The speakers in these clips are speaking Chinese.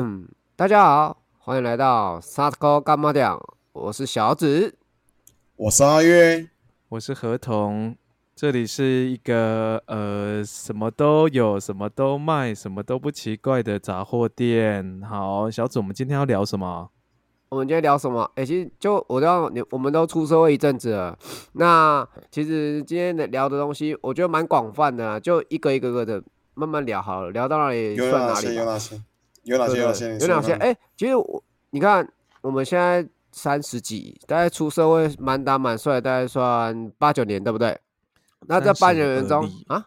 嗯，大家好，欢迎来到沙哥干妈店，我是小紫。我是阿月，我是合同，这里是一个呃什么都有、什么都卖、什么都不奇怪的杂货店。好，小紫，我们今天要聊什么？我们今天聊什么？哎、其实就我知道你，我们都出社会一阵子了。那其实今天的聊的东西，我觉得蛮广泛的啊，就一个一个个的慢慢聊好了，聊到哪里？算哪里。有哪些？有哪些？有哪些？有哪些？哎、其实我你看，我们现在三十几，大概出社会满打满算，大概算八九年，对不对？那这八九年中30而立啊，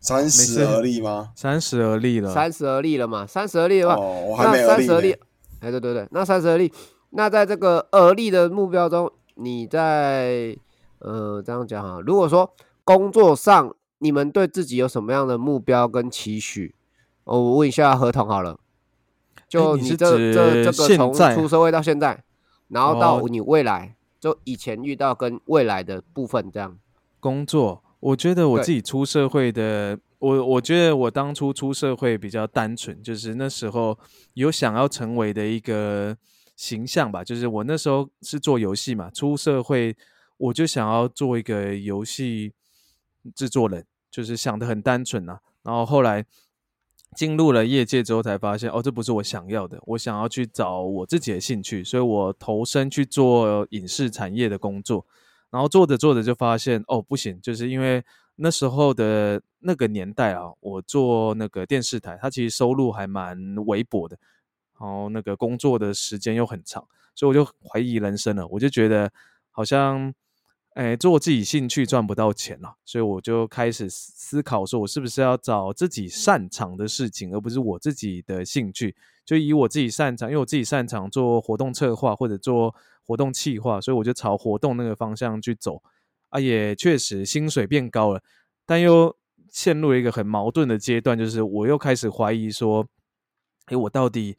三十而立吗？三十而立了，三十而立了嘛？三十而立的话，哦，我还那没而立三十而立呢。，哎，对对对，那三十而立，那在这个而立的目标中，你在呃这样讲哈，如果说工作上你们对自己有什么样的目标跟期许？哦，我问一下合同好了，就你是这这指这个从现在出社会到现在，然后到哦你未来，就以前遇到跟未来的部分这样。工作，我觉得我自己出社会的，我我觉得我当初出社会比较单纯，就是那时候有想要成为的一个形象吧，就是我那时候是做游戏嘛，出社会我就想要做一个游戏制作人，就是想的很单纯啊，然后后来。进入了业界之后，才发现哦，这不是我想要的。我想要去找我自己的兴趣，所以我投身去做影视产业的工作。然后做着做着就发现哦不行，就是因为那时候的那个年代啊，我做那个电视台，它其实收入还蛮微薄的，然后那个工作的时间又很长，所以我就怀疑人生了。我就觉得好像，哎，做自己兴趣赚不到钱了，所以我就开始思思考，说我是不是要找自己擅长的事情，而不是我自己的兴趣。就以我自己擅长，因为我自己擅长做活动策划或者做活动企划，所以我就朝活动那个方向去走。啊，也确实薪水变高了，但又陷入了一个很矛盾的阶段，就是我又开始怀疑说，诶，我到底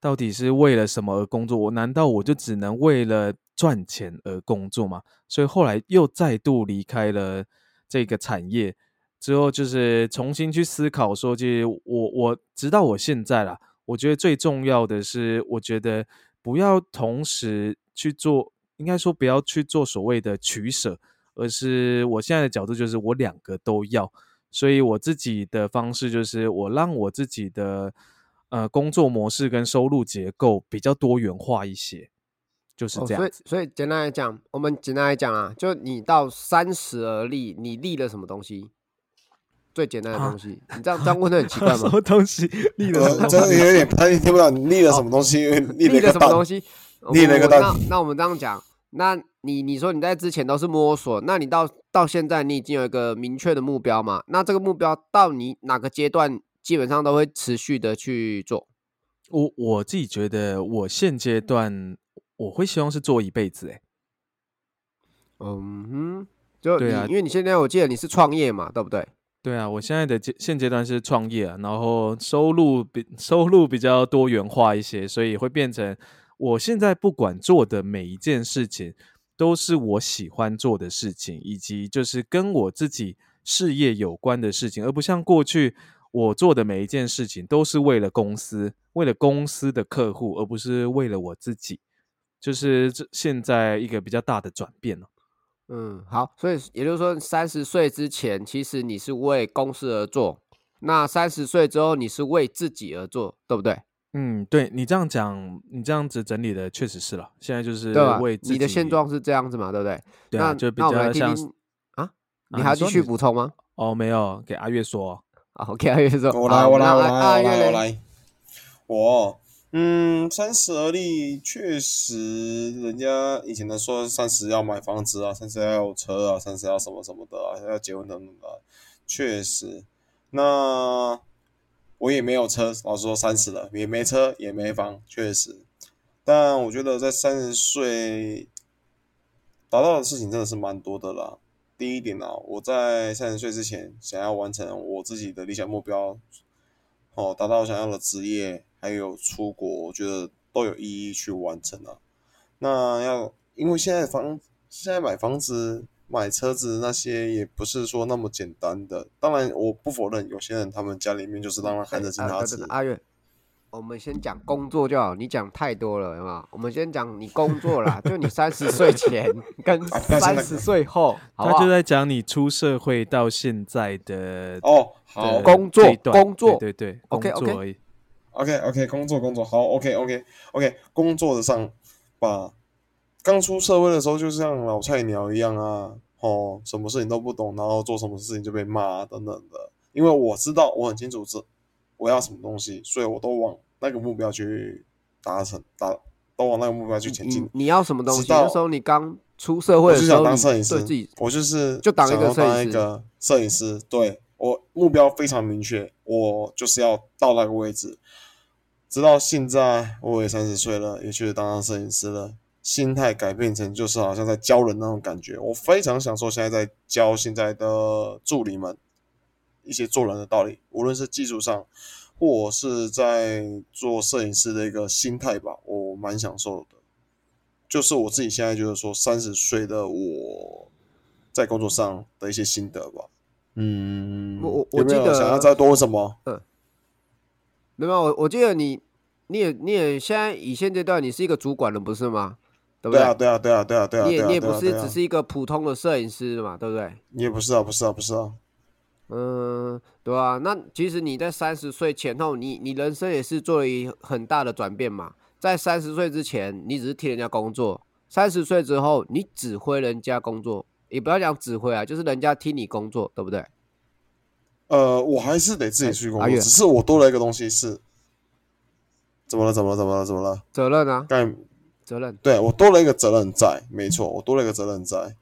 到底是为了什么而工作？我难道我就只能为了赚钱而工作嘛？所以后来又再度离开了这个产业，之后就是重新去思考说，其实我我直到我现在啦，我觉得最重要的是，我觉得不要同时去做，应该说不要去做所谓的取舍，而是我现在的角度就是我两个都要，所以我自己的方式就是我让我自己的呃工作模式跟收入结构比较多元化一些，就是哦，所以这样子。所以简单来讲，我们简单来讲啊，就你到三十而立，你立了什么东西？最简单的啊东西，你这样这样问的很奇怪 什？么东西立了什呃，么真的有点不太听不到你立了什么东西，立了什么东西？立了一个蛋那那我们这样讲，那你你说你在之前都是摸索，那你到到现在你已经有一个明确的目标嘛？那这个目标到你哪个阶段，基本上都会持续的去做。我我自己觉得，我现阶段我会希望是做一辈子、欸，嗯哼，就、对啊因为你现在我记得你是创业嘛，对不对？对啊，我现在的阶现阶段是创业啊，然后收入比收入比较多元化一些，所以会变成我现在不管做的每一件事情，都是我喜欢做的事情，以及就是跟我自己事业有关的事情，而不像过去我做的每一件事情都是为了公司，为了公司的客户，而不是为了我自己，就是这现在一个比较大的转变了。嗯，好，所以也就是说，三十岁之前，其实你是为公司而做；那三十岁之后，你是为自己而做，对不对？嗯，对你这样讲，你这样子整理的确实是了。现在就是为？自己你的现状是这样子嘛，对不对？对啊，那就比那我们来较像听听啊，啊你还要继续补充吗？哦，没有给阿月说，好，给阿月说，我来，我来，我来，我来。我，嗯，三十而立，确实，人家以前都说三十要买房子啊，三十要有车啊，三十要什么什么的啊，要结婚等等的，确实。那我也没有车，老实说，三十了也没车也没房，确实。但我觉得在三十岁达到的事情真的是蛮多的啦。第一点啊，我在三十岁之前想要完成我自己的理想目标，哦，达到我想要的职业，还有出国，我觉得都有意义去完成啊。那要因为现在房现在买房子、买车子那些也不是说那么简单的。当然，我不否认有些人他们家里面就是让他看着金啊汤匙等等，阿月，我们先讲工作就好，你讲太多了，有没有？我们先讲你工作啦，就你三十岁前 跟三十岁后，好好他就在讲你出社会到现在的哦，好的工作工作对对对 OK，工作 OK 而已。OK OK，工作工作好 OK OK OK，工作的上吧，刚出社会的时候就像老菜鸟一样啊，哦，什么事情都不懂，然后做什么事情就被骂、啊、等等的。因为我知道我很清楚这我要什么东西，所以我都往那个目标去达成，达都往那个目标去前进你。你要什么东西？直到那时候你刚出社会我就想的时候，你当摄影师自己，我就是就当一个当摄影师一个摄影师。对我目标非常明确，我就是要到那个位置。直到现在，我也三十岁了，也确实当上摄影师了，心态改变成就是好像在教人那种感觉。我非常享受现在在教现在的助理们一些做人的道理，无论是技术上，或是在做摄影师的一个心态吧，我蛮享受的。就是我自己现在就是说，三十岁的我在工作上的一些心得吧。嗯，我我我有没有记得想要再多问什么？嗯没有，我我记得你，你也你也现在以现阶段你是一个主管了，不是吗？对不对啊，对啊，对啊，对啊，对啊，对啊你也你也不是只是一个普通的摄影师嘛，对不对？你也不是啊，不是啊，不是啊。嗯，对啊、那其实你在三十岁前后，你你人生也是做了一很大的转变嘛。在三十岁之前，你只是替人家工作；三十岁之后，你指挥人家工作，也不要讲指挥啊，就是人家替你工作，对不对？呃，我还是得自己去工作，只是我多了一个东西是，怎么了？怎么了？怎么了？怎么了？责任啊，刚才责任。对我多了一个责任在，没错，我多了一个责任在。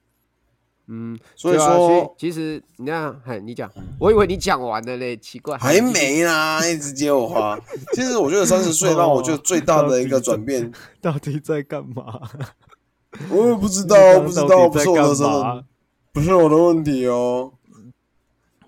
嗯，所以说其其实你看，嘿，你讲，我以为你讲完了嘞，奇怪，还没啦，一直接我话。其实我觉得三十岁让我觉得最大的一个转变，到底在干嘛？我也不知道，不知道，不是我的责任，不是我的问题哦。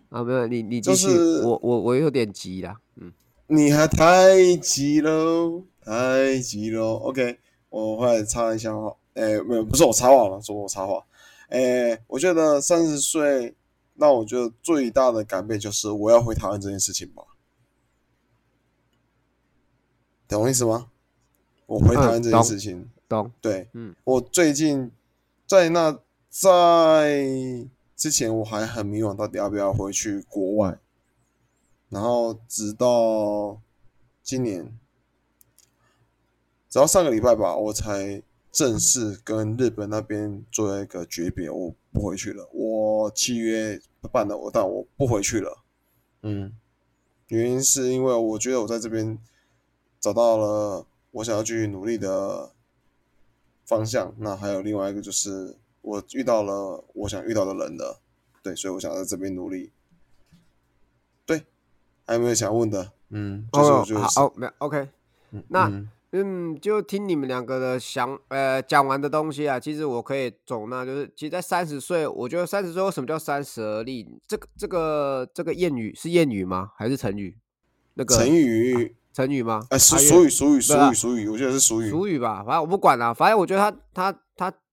啊，没有，你你继续，就是我我我有点急啦，嗯，你还太急喽，太急喽。OK，我会插一下话，诶、没有，不是我插话了，是我插话。诶、我觉得三十岁，那我觉得最大的改变就是我要回台湾这件事情吧，懂我意思吗？我回台湾这件事情，懂，对，嗯，我最近在那在之前我还很迷惘，到底要不要回去国外，然后直到今年，直到上个礼拜吧，我才正式跟日本那边做一个诀别，我不回去了。我契约办了，我但我不回去了。嗯，原因是因为我觉得我在这边找到了我想要继续努力的方向。那还有另外一个就是我遇到了我想遇到的人了，对，所以我想在这边努力。对，还有没有想问的？嗯，就是我哦，好，没有，OK，嗯那嗯嗯，就听你们两个的想呃讲完的东西啊，其实我可以总纳，就是其实，在三十岁，我觉得三十岁为什么叫三十而立？这个这个这个谚语是谚语吗？还是成语？那个成语，成语吗？哎，俗俗语，俗语，俗语，俗语，我觉得是俗语。俗语吧，反正我不管了，反正我觉得他他他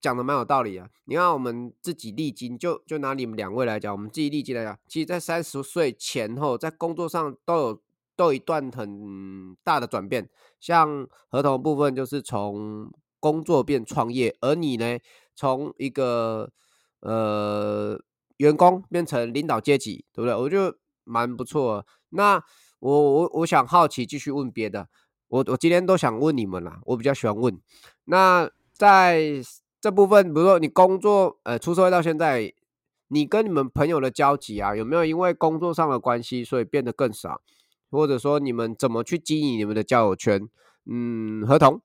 讲的蛮有道理啊。你看我们自己历经，就就拿你们两位来讲，我们自己历经来讲，其实，在三十岁前后，在工作上都有都有一段很大的转变。像合同部分，就是从工作变创业，而你呢，从一个呃员工变成领导阶级，对不对？我觉得蛮不错。那我我我想好奇继续问别的，我我今天都想问你们啦，我比较喜欢问。那在这部分，比如说你工作，呃，出社会到现在，你跟你们朋友的交集啊，有没有因为工作上的关系，所以变得更少？或者说你们怎么去经营你们的交友圈？嗯，合同，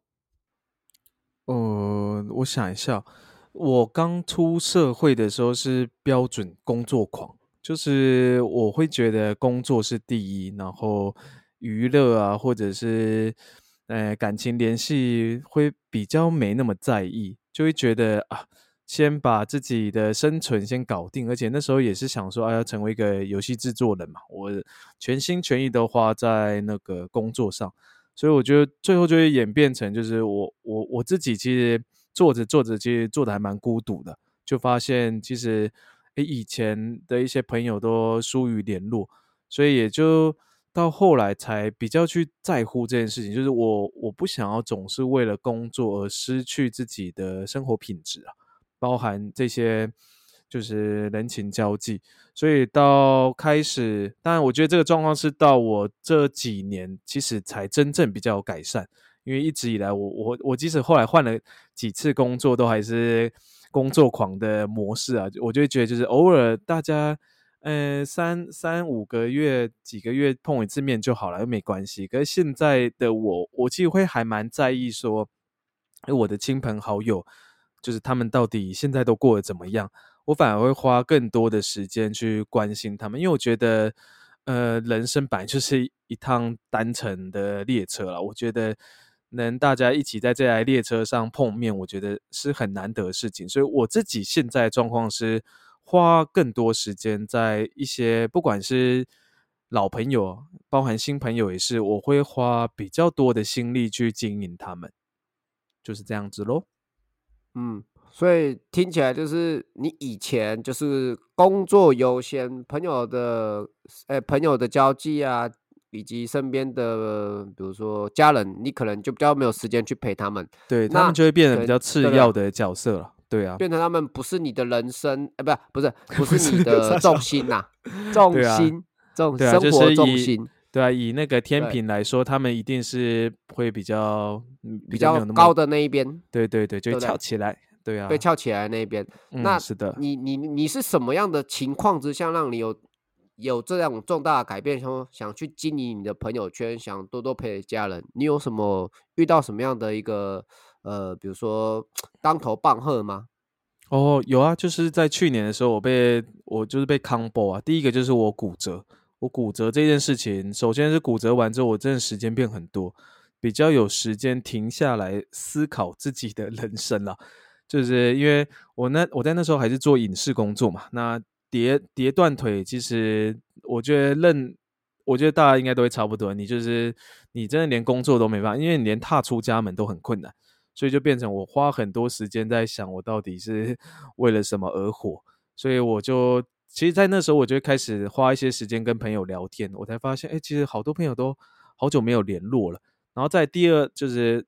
呃，我想一下，我刚出社会的时候是标准工作狂，就是我会觉得工作是第一，然后娱乐啊，或者是呃感情联系会比较没那么在意，就会觉得啊，先把自己的生存先搞定，而且那时候也是想说，啊，要成为一个游戏制作人嘛，我全心全意都花在那个工作上。所以我觉得最后就会演变成，就是我我我自己其实做着做着，其实做的还蛮孤独的，就发现其实诶以前的一些朋友都疏于联络，所以也就到后来才比较去在乎这件事情，就是我我不想要总是为了工作而失去自己的生活品质啊，包含这些就是人情交际。所以到开始，当然我觉得这个状况是到我这几年其实才真正比较有改善，因为一直以来我我我即使后来换了几次工作，都还是工作狂的模式啊，我就会觉得就是偶尔大家。呃，三三五个月、几个月碰一次面就好了，又没关系。可是现在的我，我其实会还蛮在意说，我的亲朋好友，就是他们到底现在都过得怎么样？我反而会花更多的时间去关心他们，因为我觉得，呃，人生本来就是一趟单程的列车了。我觉得能大家一起在这台列车上碰面，我觉得是很难得的事情。所以我自己现在状况是。花更多时间在一些不管是老朋友，包含新朋友也是，我会花比较多的心力去经营他们，就是这样子喽。嗯，所以听起来就是你以前就是工作优先，朋友的诶朋友的交际啊，以及身边的比如说家人，你可能就比较没有时间去陪他们，对他们就会变得比较次要的角色了。对啊，变成他们不是你的人生，哎，不是 不是不是你的重心呐，重心，重生活重心，对啊，以那个天平来说，他们一定是会比较比较高的那一边，对对对，就翘起来，对啊，被翘起来那一边。那是的，你你你是什么样的情况之下，让你有有这样重大的改变，说想去经营你的朋友圈，想多多陪家人？你有什么遇到什么样的一个？呃，比如说当头棒喝吗？哦，有啊，就是在去年的时候，我被我就是被 combo 啊。第一个就是我骨折，我骨折这件事情，首先是骨折完之后，我真的时间变很多，比较有时间停下来思考自己的人生了。就是因为我那我在那时候还是做影视工作嘛，那跌跌断腿，其实我觉得认，我觉得大家应该都会差不多。你就是你真的连工作都没办法，因为你连踏出家门都很困难。所以就变成我花很多时间在想，我到底是 为了什么而活。所以我就其实，在那时候，我就开始花一些时间跟朋友聊天。我才发现，哎，其实好多朋友都好久没有联络了。然后在第二就是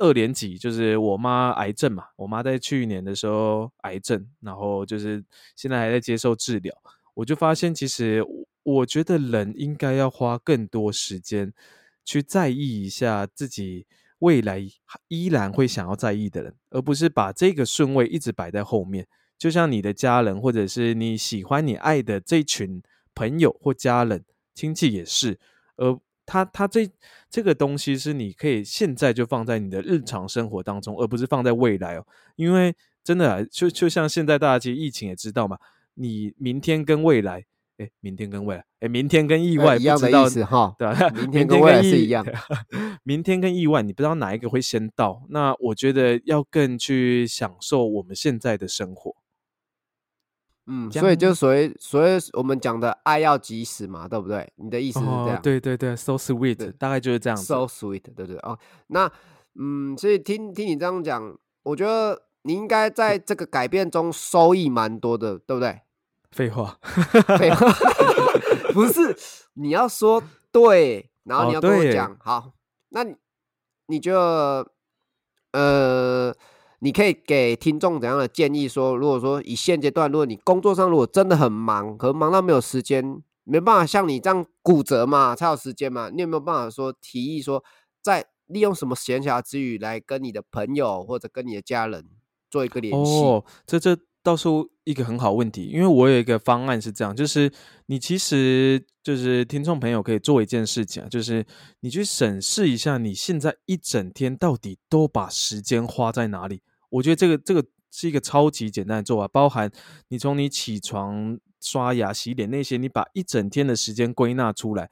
二年级，就是我妈癌症嘛，我妈在去年的时候癌症，然后就是现在还在接受治疗。我就发现，其实我觉得人应该要花更多时间去在意一下自己。未来依然会想要在意的人，而不是把这个顺位一直摆在后面。就像你的家人，或者是你喜欢、你爱的这群朋友或家人、亲戚也是。而他他这这个东西是你可以现在就放在你的日常生活当中，而不是放在未来哦。因为真的啊就就像现在大家其实疫情也知道嘛，你明天跟未来。哎，明天跟未来，哎，明天跟意外一样的意思哈，对吧？明天跟未来是一样。明天跟意外，你不知道哪一个会先到。那我觉得要更去享受我们现在的生活。嗯，所以就所谓所谓我们讲的爱要及时嘛，对不对？你的意思是这样？对对对，so sweet，大概就是这样。so sweet，对对哦。那嗯，所以听听你这样讲，我觉得你应该在这个改变中收益蛮多的，对不对？废话，废话，不是你要说对，然后你要跟我讲好，那你你就呃，你可以给听众怎样的建议？说如果说以现阶段，如果你工作上如果真的很忙，可能忙到没有时间，没办法像你这样骨折嘛，才有时间嘛，你有没有办法说提议说，在利用什么闲暇之余来跟你的朋友或者跟你的家人做一个联系？哦，这这。倒是一个很好问题，因为我有一个方案是这样，就是你其实就是听众朋友可以做一件事情啊，就是你去审视一下你现在一整天到底都把时间花在哪里。我觉得这个这个是一个超级简单的做法，包含你从你起床、刷牙、洗脸那些，你把一整天的时间归纳出来，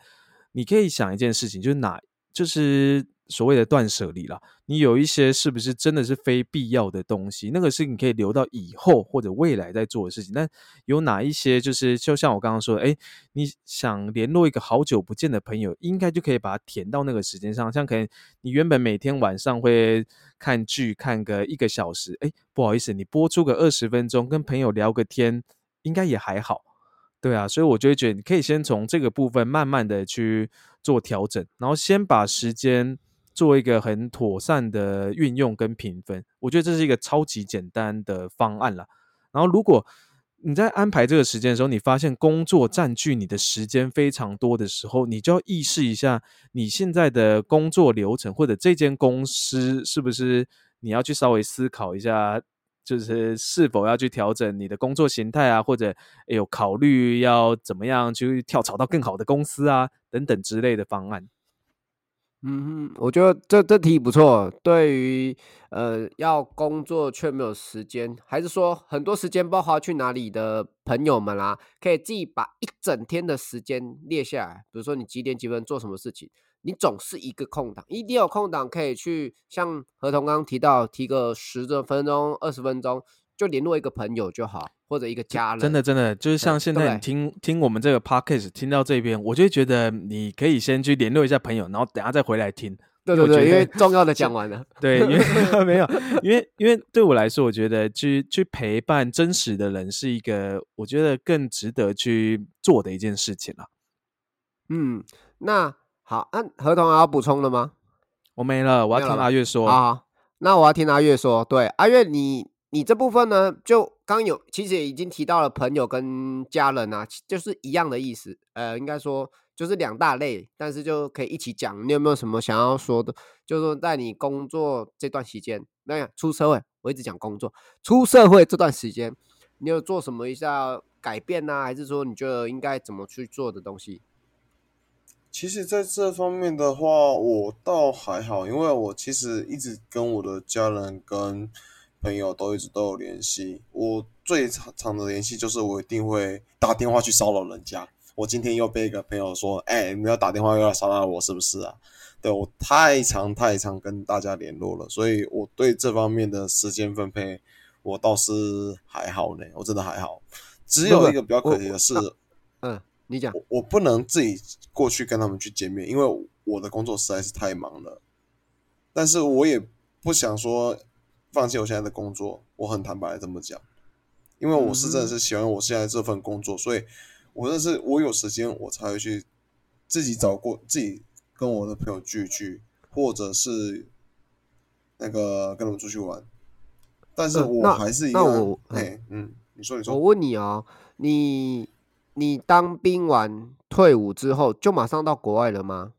你可以想一件事情，就是哪就是。所谓的断舍离啦，你有一些是不是真的是非必要的东西？那个是你可以留到以后或者未来再做的事情。但有哪一些就是就像我刚刚说，的，哎，你想联络一个好久不见的朋友，应该就可以把它填到那个时间上。像可能你原本每天晚上会看剧看个一个小时，哎，不好意思，你播出个二十分钟跟朋友聊个天，应该也还好。对啊，所以我就会觉得你可以先从这个部分慢慢的去做调整，然后先把时间做一个很妥善的运用跟评分。我觉得这是一个超级简单的方案啦。然后如果你在安排这个时间的时候，你发现工作占据你的时间非常多的时候，你就要意识一下你现在的工作流程，或者这间公司是不是你要去稍微思考一下，就是是否要去调整你的工作形态啊，或者有考虑要怎么样去跳槽到更好的公司啊，等等之类的方案。嗯哼，我觉得这这题不错。对于呃要工作却没有时间，还是说很多时间不知道花去哪里的朋友们啊，可以自己把一整天的时间列下来。比如说你几点几分做什么事情，你总是一个空档，一定有空档可以去像何同刚刚提到，提个十多分钟、二十分钟，就联络一个朋友就好。或者一个家人，真的真的就是像现在你听听我们这个 podcast 听到这边，我就觉得你可以先去联络一下朋友，然后等下再回来听。对对对，因为重要的讲完了。对，因为 没有，因为因为对我来说，我觉得去去陪伴真实的人是一个我觉得更值得去做的一件事情了。嗯，那好，那合同要补充了吗？我没了，我要听阿月说。好，那我要听阿月说。对，阿月你。你这部分呢，就刚有其实也已经提到了朋友跟家人啊，就是一样的意思。呃，应该说就是两大类，但是就可以一起讲。你有没有什么想要说的？就是说在你工作这段时间，那样出社会，我一直讲工作，出社会这段时间，你有做什么一下改变呢？还是说你觉得应该怎么去做的东西？其实，在这方面的话，我倒还好，因为我其实一直跟我的家人跟。朋友都一直都有联系，我最长长的联系就是我一定会打电话去骚扰人家。我今天又被一个朋友说：“哎，你要打电话又要骚扰我，是不是啊？”对我太长太长跟大家联络了，所以我对这方面的时间分配，我倒是还好呢，我真的还好。只有一个比较可惜的是，嗯，你讲，我不能自己过去跟他们去见面，因为我的工作实在是太忙了。但是我也不想说。放弃我现在的工作，我很坦白的这么讲，因为我是真的是喜欢我现在这份工作，所以我认是我有时间我才会去自己找过自己跟我的朋友聚聚，或者是那个跟他们出去玩。但是我还是一个，哎，嗯，你说你说，我问你哦，你你当兵完退伍之后就马上到国外了吗？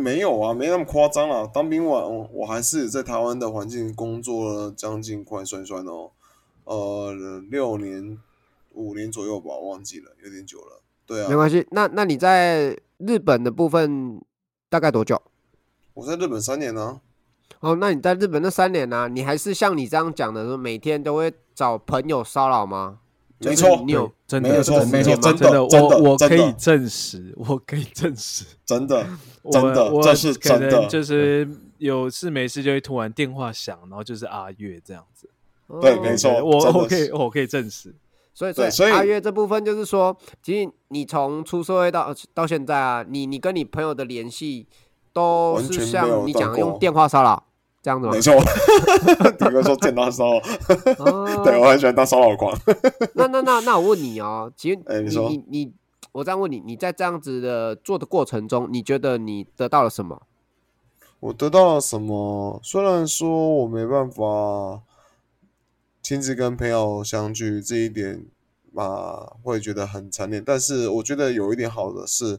没有啊，没那么夸张啦。当兵完，我还是在台湾的环境工作了将近快算算哦，呃，六年、五年左右吧，忘记了，有点久了。对啊，没关系。那那你在日本的部分大概多久？我在日本三年呢。哦，那你在日本那三年呢？你还是像你这样讲的，说每天都会找朋友骚扰吗？没错，你有真的没错，没错，真的，我我可以证实，我可以证实，真的，真的，这是真的，就是有事没事就会突然电话响，然后就是阿月这样子，对，没错，我我可以我可以证实，所以所以阿月这部分就是说，其实你从出社会到到现在啊，你你跟你朋友的联系都是像你讲用电话骚扰。这样子吗？没错，顶哥说见到骚扰，对我很喜欢当骚扰狂。那那那那我问你哦，其实你你你，我这样问你，你在这样子的做的过程中，你觉得你得到了什么？我得到了什么？虽然说我没办法亲自跟朋友相聚，这一点嘛会觉得很残念，但是我觉得有一点好的是，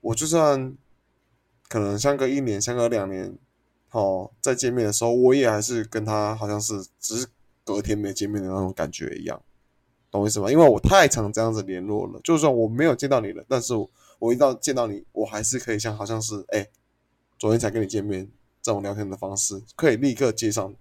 我就算可能相隔一年，相隔两年。好，再见面的时候，我也还是跟他好像是只是隔天没见面的那种感觉一样，懂我意思吗？因为我太常这样子联络了，就算我没有见到你了，但是我一到见到你，我还是可以像好像是哎，昨天才跟你见面这种聊天的方式，可以立刻接上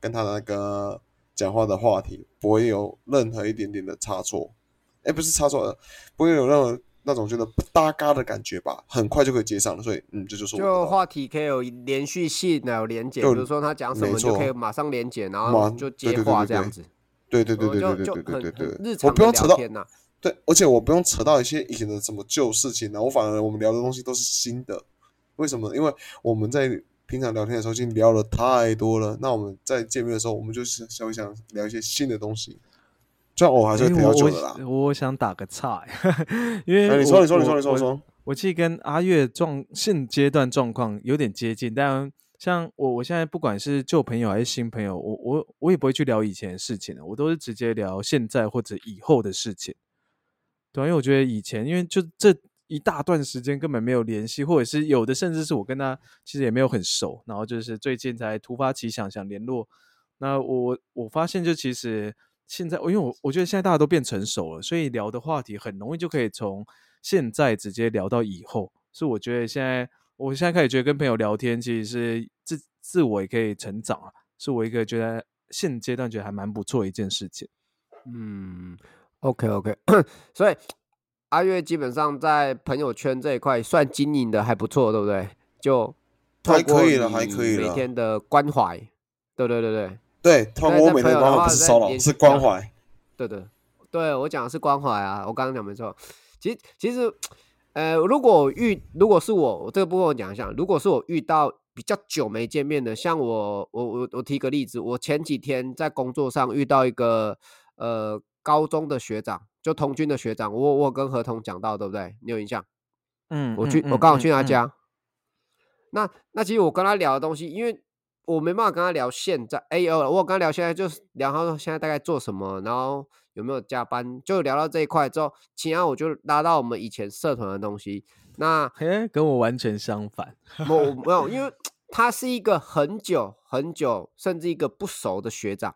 跟他的那个讲话的话题，不会有任何一点点的差错，哎，不是差错，不会有任何。那种觉得不搭嘎的感觉吧，很快就可以接上了，所以嗯，这就是就话题可以有连续性的有连接，比如说他讲什么就可以马上连接，然后就接话这样子。对对对对对对对对对对，我不用扯到天呐。对，而且我不用扯到一些以前的什么旧事情呢，我反而我们聊的东西都是新的。为什么？因为我们在平常聊天的时候已经聊了太多了，那我们在见面的时候，我们就是想想聊一些新的东西。这样我还是比较久的啦。我我想打个岔，因为哎，你说，我你说，你说，我我你说说。我其实跟阿月状现阶段状况有点接近，但像我我现在不管是旧朋友还是新朋友，我我我也不会去聊以前的事情了，我都是直接聊现在或者以后的事情。对啊、因为我觉得以前因为就这一大段时间根本没有联系，或者是有的甚至是我跟他其实也没有很熟，然后就是最近才突发奇想想联络。那我我发现就其实现在，因为我我觉得现在大家都变成熟了，所以聊的话题很容易就可以从现在直接聊到以后。所以我觉得现在，我现在开始觉得跟朋友聊天其实是自自我也可以成长啊，是我一个觉得现阶段觉得还蛮不错的一件事情。嗯，OK OK，所以阿月基本上在朋友圈这一块算经营的还不错，对不对？就还可以了还可以了每天的关怀，对对对对对，通在在过我的话天关怀不是骚扰，是关怀。对对对，我讲的是关怀啊，我刚刚讲没错。其实其实，呃，如果遇如果是我，我这个部分我讲一下，如果是我遇到比较久没见面的，像我我我我提个例子，我前几天在工作上遇到一个呃高中的学长，就童军的学长，我我跟何同讲到，对不对？你有印象？嗯，我去，嗯我刚好去他。嗯嗯家。那那其实我跟他聊的东西，因为我没办法跟他聊现在，哎呦，我有跟他聊现在，就是聊他现在大概做什么，然后有没有加班，就聊到这一块之后，其他我就拉到我们以前社团的东西。那嘿，跟我完全相反。我我没有，因为 他是一个很久很久，甚至一个不熟的学长。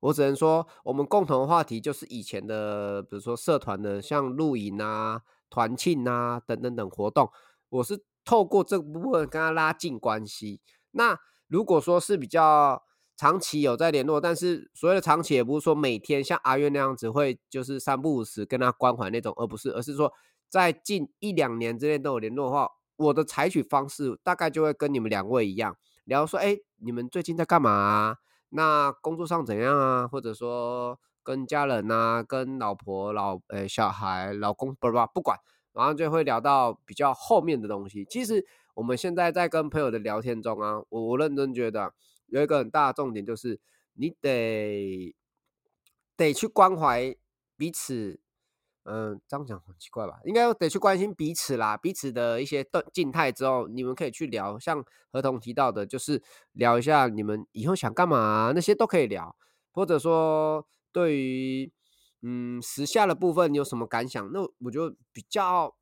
我只能说，我们共同的话题就是以前的，比如说社团的，像露营啊、团庆啊等等等活动。我是透过这部分跟他拉近关系。那如果说是比较长期有在联络，但是所谓的长期也不是说每天像阿月那样子会就是三不五时跟他关怀那种，而不是，而是说在近一两年之内都有联络的话，我的采取方式大概就会跟你们两位一样，聊说，哎，你们最近在干嘛啊？那工作上怎样啊？或者说跟家人啊，跟老婆、老呃小孩、老公，不不不管，然后就会聊到比较后面的东西。其实我们现在在跟朋友的聊天中啊，我我认真觉得有一个很大的重点就是，你得得去关怀彼此。嗯，这样讲很奇怪吧？应该得去关心彼此啦，彼此的一些动静态之后，你们可以去聊，像合同提到的，就是聊一下你们以后想干嘛、那些都可以聊，或者说对于嗯时下的部分你有什么感想？那我就比较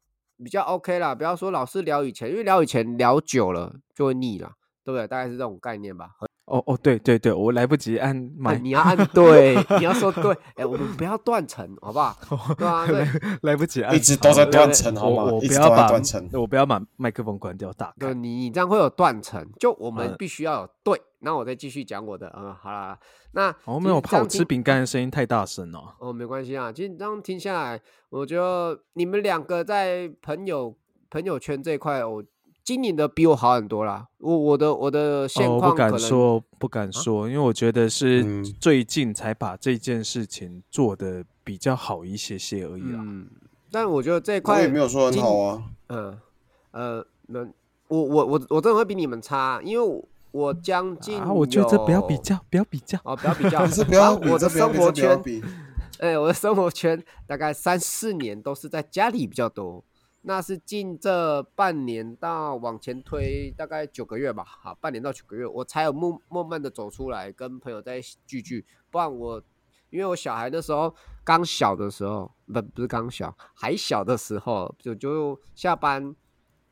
比较 OK 啦，不要说老是聊以前，因为聊以前聊久了就会腻了，对不对？大概是这种概念吧。哦哦，对对对，我来不及按哎麦，你要按 对，你要说对，哎，我们不要断层，好不好？对啊，对。来不及按，一直都在断层，好吗我？不要把断层。我不要把麦克风关掉，打对开。你你这样会有断层，就我们嗯必须要有对，那我再继续讲我的，嗯，好啦，那哦，没有，我怕我吃饼干的声音太大声哦。哦，没关系啊，其实这样听下来，我觉得你们两个在朋友朋友圈这一块，我经营的比我好很多啦。我我的我的现哦，我不敢说，不敢说，因为我觉得是嗯最近才把这件事情做的比较好一些些而已啦。嗯，但我觉得这一我块也没有说很好啊。嗯呃，那我我我我真的会比你们差，因为我我将近啊，我觉得这不要比较，不要比较。哦，不要比较，你这不要我的生活圈比。哎、我的生活圈大概三四年都是在家里比较多，那是近这半年到往前推大概九个月吧，好，半年到九个月，我才有慢慢慢的走出来，跟朋友在一起聚聚，不然我因为我小孩那时候刚小的时候，不不是刚小，还小的时候，就就下班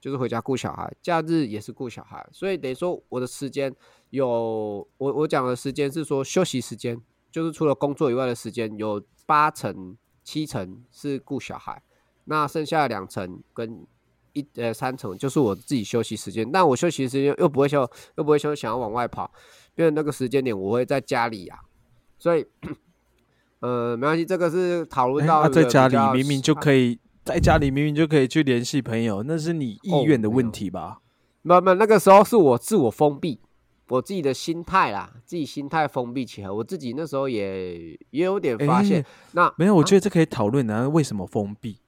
就是回家顾小孩，假日也是顾小孩，所以等于说我的时间有我我讲的时间是说休息时间，就是除了工作以外的时间，有八成七成是顾小孩，那剩下的两层跟一呃三层就是我自己休息时间。但我休息时间又不会休，又不会休想要往外跑，因为那个时间点我会在家里啊、所以呃没关系，这个是讨论到在家里明明就可以，在家里明明就可以去联系朋友，那是你意哦愿的问题吧？没有没有，那个时候是我自我封闭，我自己的心态啦，自己心态封闭起来。我自己那时候也也有点发现，哎那没有，我啊觉得这可以讨论啊，为什么封闭？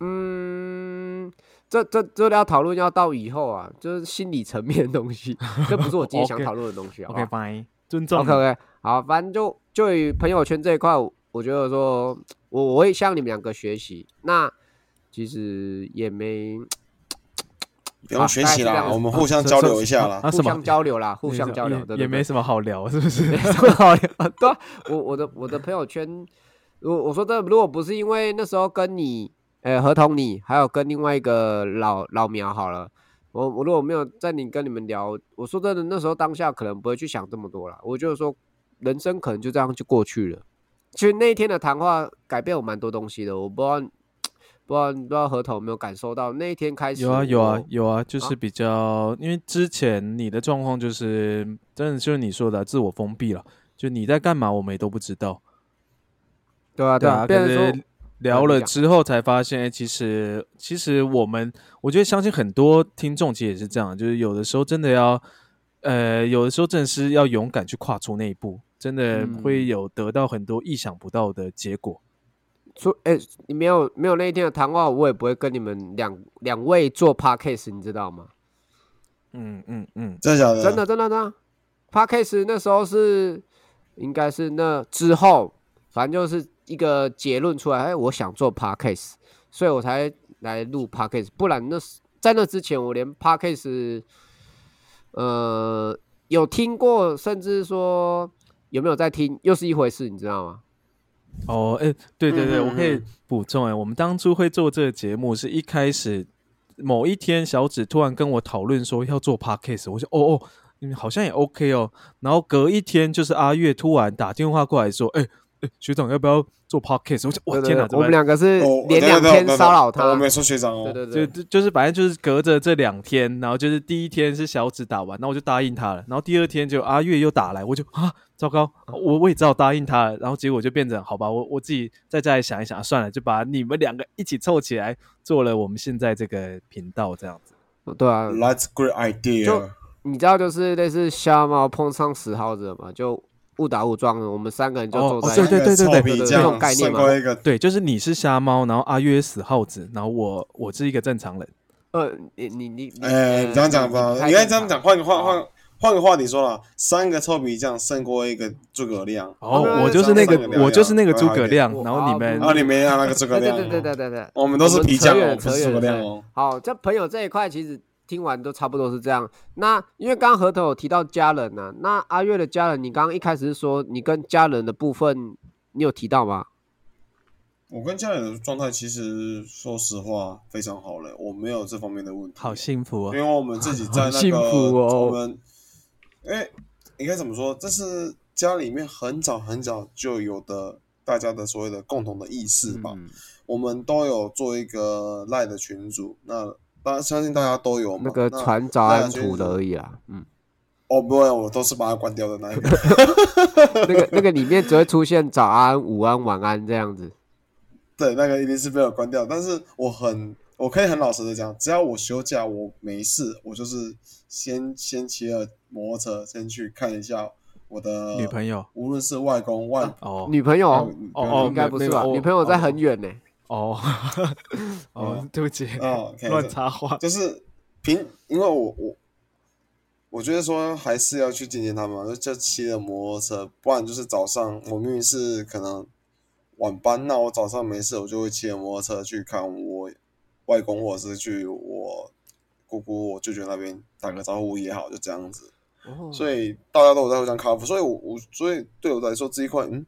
嗯，这这这要讨论要到以后啊，就是心理层面的东西，这不是我今天想 讨论的东西啊 OK 好 fine，尊重 OK OK，好，反正就就以朋友圈这一块，我我觉得说，我我会向你们两个学习。那其实也没好不用学习啦，我们互相交流一下啦。啊什么互相交流啦，互相交流，也没什么好聊，是不是？没什么好聊。对啊，我我的我的朋友圈，我我说真的，如果不是因为那时候跟你，呃，合同你，还有跟另外一个老老苗好了，我我如果没有在你跟你们聊，我说真的，那时候当下可能不会去想这么多啦。我就是说，人生可能就这样就过去了。其实那一天的谈话改变我蛮多东西的，我不知道不知道不知道合同有没有感受到，那一天开始有啊有啊有啊，就是比较，因为之前你的状况就是真的就是你说的啊自我封闭了，就你在干嘛我们也都不知道。对啊对啊，可变成说是聊了之后才发现，哎其实其实我们，我觉得相信很多听众其实也是这样，就是有的时候真的要，呃，有的时候真的是要勇敢去跨出那一步，真的嗯会有得到很多意想不到的结果。说，哎、你没有没有那一天的谈话，我也不会跟你们两两位做 podcast，你知道吗？嗯嗯嗯，真的假的？真的真的真的，podcast 那时候是应该是那之后，反正就是一个结论出来，哎、我想做 podcast，所以我才来录 podcast，不然那是在那之前，我连 podcast，呃，有听过，甚至说有没有在听，又是一回事，你知道吗？哦，哎，对对对，嗯嗯我可以嗯补充哎，我们当初会做这个节目，是一开始某一天小指突然跟我讨论说要做 podcast，我说哦哦，嗯，好像也 OK 哦。然后隔一天就是阿月突然打电话过来说，哎哎，学长要不要做 podcast？我就哇对对天哪，我们两个是哦连两天骚扰他，我没说学长哦。对对对，就就就是反正就是隔着这两天，然后就是第一天是小指打完，然后我就答应他了，然后第二天就阿月又打来，我就啊糟糕，我我也知道答应他了，然后结果就变成好吧，我我自己在家里想一想，算了，就把你们两个一起凑起来做了我们现在这个频道这样子。对啊，That's great idea 就。你知道就是类似瞎猫碰上死耗子嘛，就误打误撞，我们三个人就哦坐在一起。哦对对对对对这种概念嘛对，就是你是瞎猫，然后阿约死耗子，然后我我是一个正常人。呃，你你你，你哎，你这样讲吧，太你应该这样讲，换个换换换个话题说了，三个臭皮匠胜过一个诸葛亮。哦，我就是那个个我就是那个诸葛亮，然后你们啊，你们要那个诸葛亮哦，对对对对对对，我们都是皮匠不是诸葛亮哦。好，这朋友这一块其实听完都差不多是这样。那因为刚刚何头有提到家人呢、那阿月的家人，你刚刚一开始是说你跟家人的部分，你有提到吗？我跟家人的状态其实说实话非常好嘞，我没有这方面的问题。好幸福因为哦。我们自己在那个 福哦我们，因为应该怎么说，这是家里面很早很早就有的大家的所谓的共同的意识吧。嗯我们都有做一个赖的群组，那当然相信大家都有。那个传早安图的而已啦。嗯，哦，不会，我都是把它关掉的那一个。那个那个里面只会出现早安、午安、晚安这样子。对，那个一定是被我关掉。但是我很，我可以很老实的讲，只要我休假，我没事，我就是先先骑了摩托车，先去看一下我的女朋友无论是外公外哦女朋友哦应该不是吧？女朋友在哦很远呢。哦哦嗯，对不起，哦 乱插话。就是平，因为我我我觉得说还是要去见见他们，就就骑着摩托车，不然就是早上我明明是可能晚班，那我早上没事，我就会骑着摩托车去看我外公，或者是去我姑姑、我舅舅那边打个招呼也好，就这样子。哦所以大家都有在互相 cover，所以我我所以对我来说这一块，嗯，嗯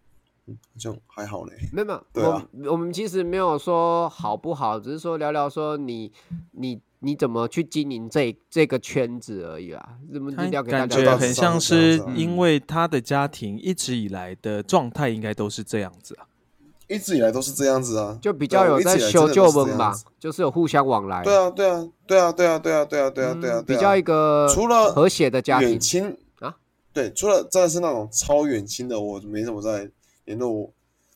好像还好嘞。没有没有，对啊。我我们其实没有说好不好，只是说聊聊说你你你怎么去经营这这个圈子而已啦。怎么他聊给大感觉很像是因为他的家庭一直以来的状态应该都是这样子啊。一直以来都是这样子啊，就比较有在修旧门吧就是有互相往来，对啊，对啊，对啊，对啊，对啊，对啊，对啊，对啊，对啊。比较一个除了和谐的家庭。远亲啊，对，除了真的是那种超远亲的，我没怎么在联络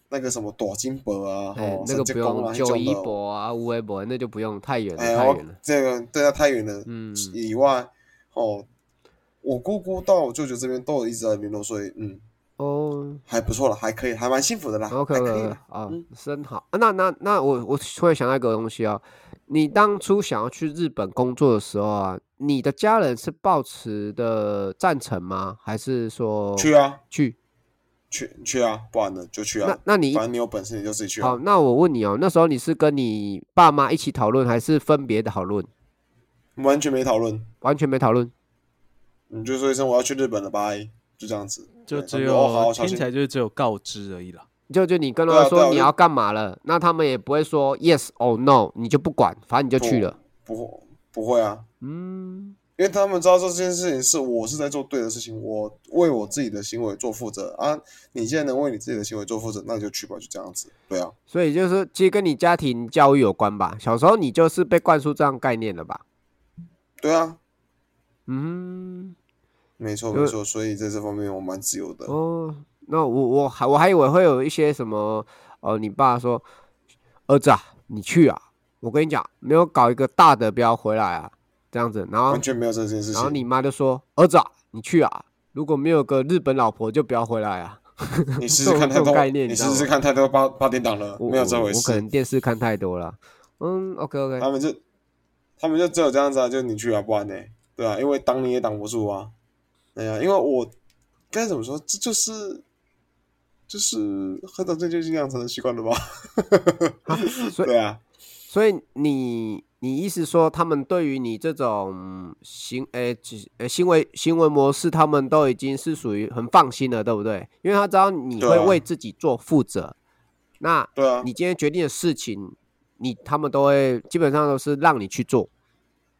那个什么朵金箔啊，哎哦，那个不用九一博啊、乌微博，那就不用太远了，哎，太远了。这个对啊，太远了。嗯以外，哦，我姑姑到我舅舅这边都有一直在联络，所以嗯，哦还不错了，还可以，还蛮幸福的啦，，OK 还可以 OK。啊嗯，真好。啊那那那我我突然想到一个东西哦，你当初想要去日本工作的时候啊，你的家人是抱持的赞成吗？还是说去啊，去？去去啊，不然呢就去啊。那那你反正你有本事你就自己去好，啊。那我问你哦，那时候你是跟你爸妈一起讨论，还是分别的讨论？完全没讨论，完全没讨论。你就说一声我要去日本了，拜，就这样子。就只他们哦好好有听起来就是只有告知而已了。就就你跟他说你要干嘛了，那他们也不会说 yes or no，你就不管，反正你就去了。不不会啊，嗯，因为他们知道这件事情是我是在做对的事情，我为我自己的行为做负责啊。你现在能为你自己的行为做负责，那你就去吧，就这样子。对啊，所以就是其实跟你家庭教育有关吧。小时候你就是被灌输这样概念了吧？对啊，嗯，没错没错。所以在这方面我蛮自由的。哦，那我我还我还以为会有一些什么，呃，你爸说，儿子啊，你去啊，我跟你讲，没有搞一个大的不要回来啊，这样子，然后完全没有这件事情。然后你妈就说，儿子啊，你去啊，如果没有个日本老婆就不要回来啊。你试试看太多概，念你试试看太多八八点档了，我没有这回我我可。能电视看太多了。嗯，OK OK，他们就他们就只有这样子啊，就你去啊，不然呢？对啊，因为挡你也挡不住啊。对啊，因为我该怎么说，这就是就是很早就是养成的习惯了吧？所以对啊，所以你你意思说，他们对于你这种行诶只呃行为行为模式，他们都已经是属于很放心了，对不对？因为他知道你会为自己做负责。那对啊，你今天决定的事情，你他们都会基本上都是让你去做，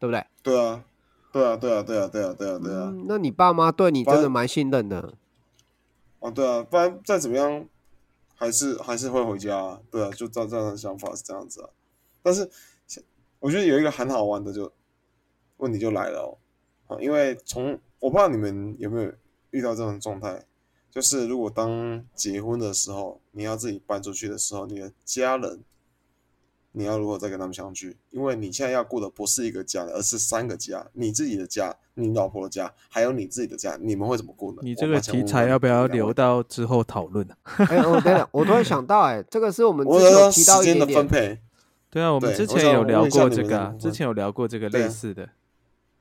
对不对？对啊，对啊，对啊，对啊，对啊，对啊，对啊，嗯，那你爸妈对你真的蛮信任的。啊，对啊，不然再怎么样，还是还是会回家啊。对啊，就照这样的想法是这样子啊。但是我觉得有一个很好玩的就问题就来了哦，啊，因为从我不知道你们有没有遇到这种状态，就是如果当结婚的时候，你要自己搬出去的时候，你的家人。你要如何再跟他们相聚？因为你现在要顾的不是一个家，而是三个家：你自己的家、你老婆的家，还有你自己的家。你们会怎么顾呢？你这个题材要不要留到之后讨论啊？哎、我等等，我突然想到、哎，这个是我们之前有提到时间的一点点，分配，对啊，我们之前有聊过这个啊之前有聊过这个类似的。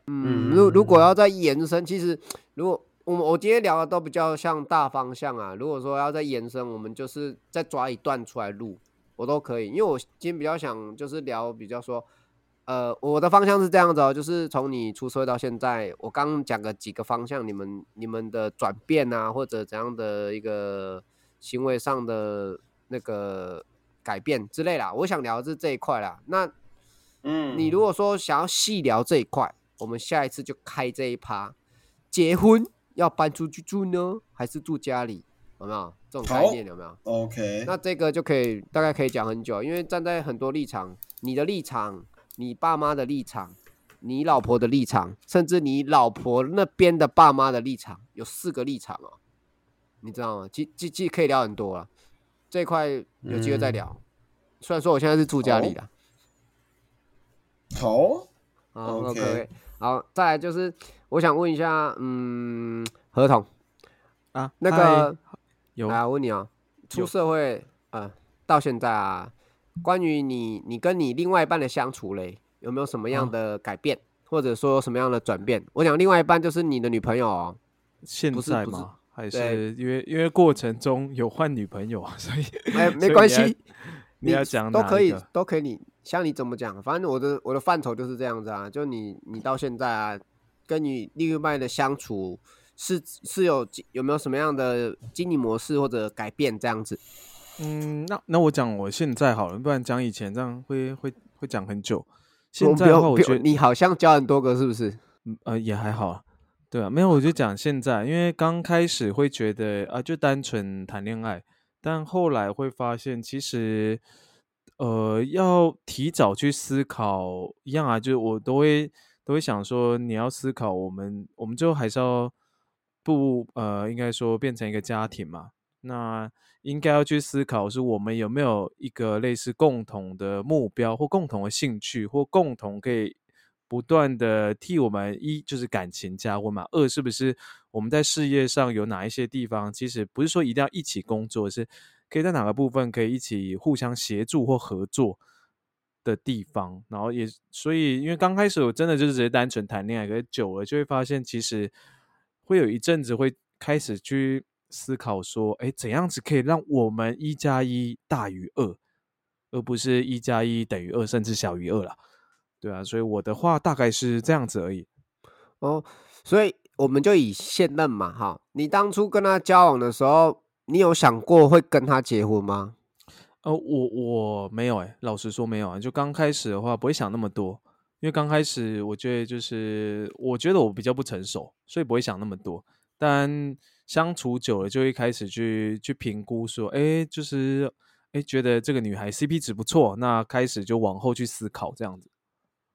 嗯，嗯如如果嗯。要再延伸，其实如果我们我今天聊的都比较像大方向啊，如果说要再延伸，我们就是再抓一段出来录，我都可以，因为我今天比较想就是聊比较说，呃，我的方向是这样子哦，就是从你出社会到现在，我刚刚讲个几个方向，你们你们的转变啊，或者怎样的一个行为上的那个改变之类啦，我想聊的是这一块啦。那嗯，你如果说想要细聊这一块，我们下一次就开这一趴。结婚要搬出去住呢，还是住家里？有没有这种概念？有没有？OK，那这个就可以大概可以讲很久，因为站在很多立场，你的立场、你爸妈的立场、你老婆的立场，甚至你老婆那边的爸妈的立场，有四个立场哦，你知道吗？其其其实可以聊很多了，这一块有机会再嗯。聊。虽然说我现在是住家里的。好，OK。好，再来就是我想问一下，嗯，合同。啊，那嗨个，有。啊我问你啊，出社会呃到现在啊，关于你你跟你另外一半的相处嘞，有没有什么样啊。的改变，或者说什么样的转变？我讲另外一半就是你的女朋友哦，现不是不是在吗？还是因为因为过程中有换女朋友啊，所以哎，没关系，你要讲都可以都可以你，像你怎么讲，反正我的我的范畴就是这样子啊，就你你到现在啊，跟你另一半的相处是是有有没有什么样的经营模式或者改变这样子？嗯，那那我讲我现在好了，不然讲以前这样会会会讲很久。现在的话，我觉得用你好像交很多个是不是？嗯呃也还好啊，对啊，没有我就讲现在，因为刚开始会觉得啊就单纯谈恋爱，但后来会发现其实呃要提早去思考一样啊，就是我都会都会想说你要思考我们我们最后还是要不呃应该说变成一个家庭嘛，那应该要去思考是我们有没有一个类似共同的目标或共同的兴趣或共同可以不断的替我们一就是感情加温嘛，二是不是我们在事业上有哪一些地方，其实不是说一定要一起工作，是可以在哪个部分可以一起互相协助或合作的地方，然后也所以因为刚开始我真的就是只是单纯谈恋爱，可是久了就会发现其实会有一阵子会开始去思考说，哎，怎样子可以让我们一加一大于二，而不是一加一等于二，甚至小于二了。对啊，所以我的话大概是这样子而已。哦，所以我们就以现任嘛，哈，你当初跟他交往的时候，你有想过会跟他结婚吗？呃，我我没有哎，老实说没有啊。就刚开始的话，不会想那么多，因为刚开始我觉得就是我觉得我比较不成熟，所以不会想那么多。但相处久了，就会开始去去评估说，哎，就是哎，觉得这个女孩 CP 值不错，那开始就往后去思考这样子。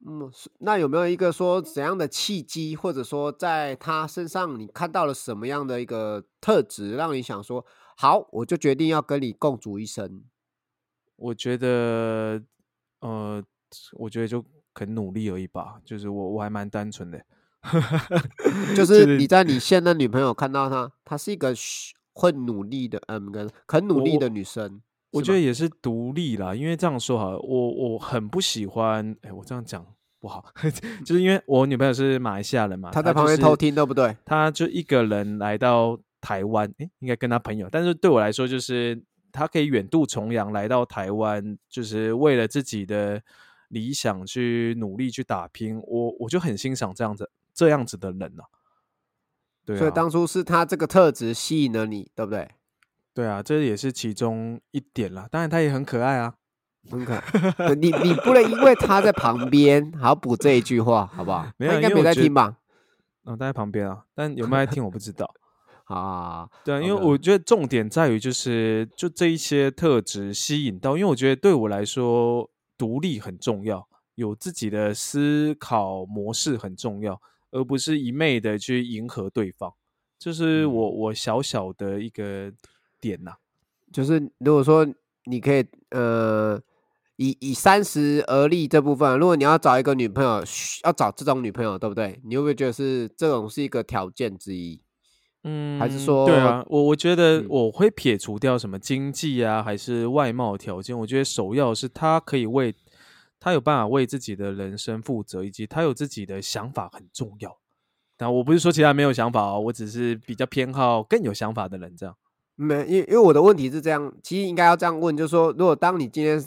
嗯，那有没有一个说怎样的契机，或者说在他身上你看到了什么样的一个特质，让你想说好，我就决定要跟你共组一生？我觉得，呃，我觉得就很努力而已吧。就是我我还蛮单纯的，就是你在你现任女朋友看到她，她是一个会努力的，嗯，跟很努力的女生。我觉得也是独立啦，因为这样说哈，我我很不喜欢，哎，我这样讲不好，就是因为我女朋友是马来西亚人嘛，她在旁边偷听，对不对？她就一个人来到台湾，哎，应该跟她朋友，但是对我来说，就是她可以远渡重洋来到台湾，就是为了自己的理想去努力去打拼，我我就很欣赏这样子这样子的人呢。对，所以当初是他这个特质吸引了你，对不对？对啊，这也是其中一点啦。当然，他也很可爱啊，很可爱。你你不能因为他在旁边，还要补这一句话，好不好？没有，应该没在听吧？嗯，他在旁边啊，但有没有在听我不知道。啊，对啊，因为我觉得重点在于就是就这一些特质吸引到，因为我觉得对我来说，独立很重要，有自己的思考模式很重要，而不是一昧的去迎合对方。就是我我小小的一个。点呐，就是如果说你可以呃，以以三十而立这部分，如果你要找一个女朋友，要找这种女朋友，对不对？你会不会觉得是这种是一个条件之一？嗯，还是说对啊？我我觉得我会撇除掉什么经济啊，还是外貌条件？我觉得首要是他可以为他有办法为自己的人生负责，以及他有自己的想法很重要。但我不是说其他没有想法哦，我只是比较偏好更有想法的人这样。没，因因为我的问题是这样，其实应该要这样问，就是说，如果当你今天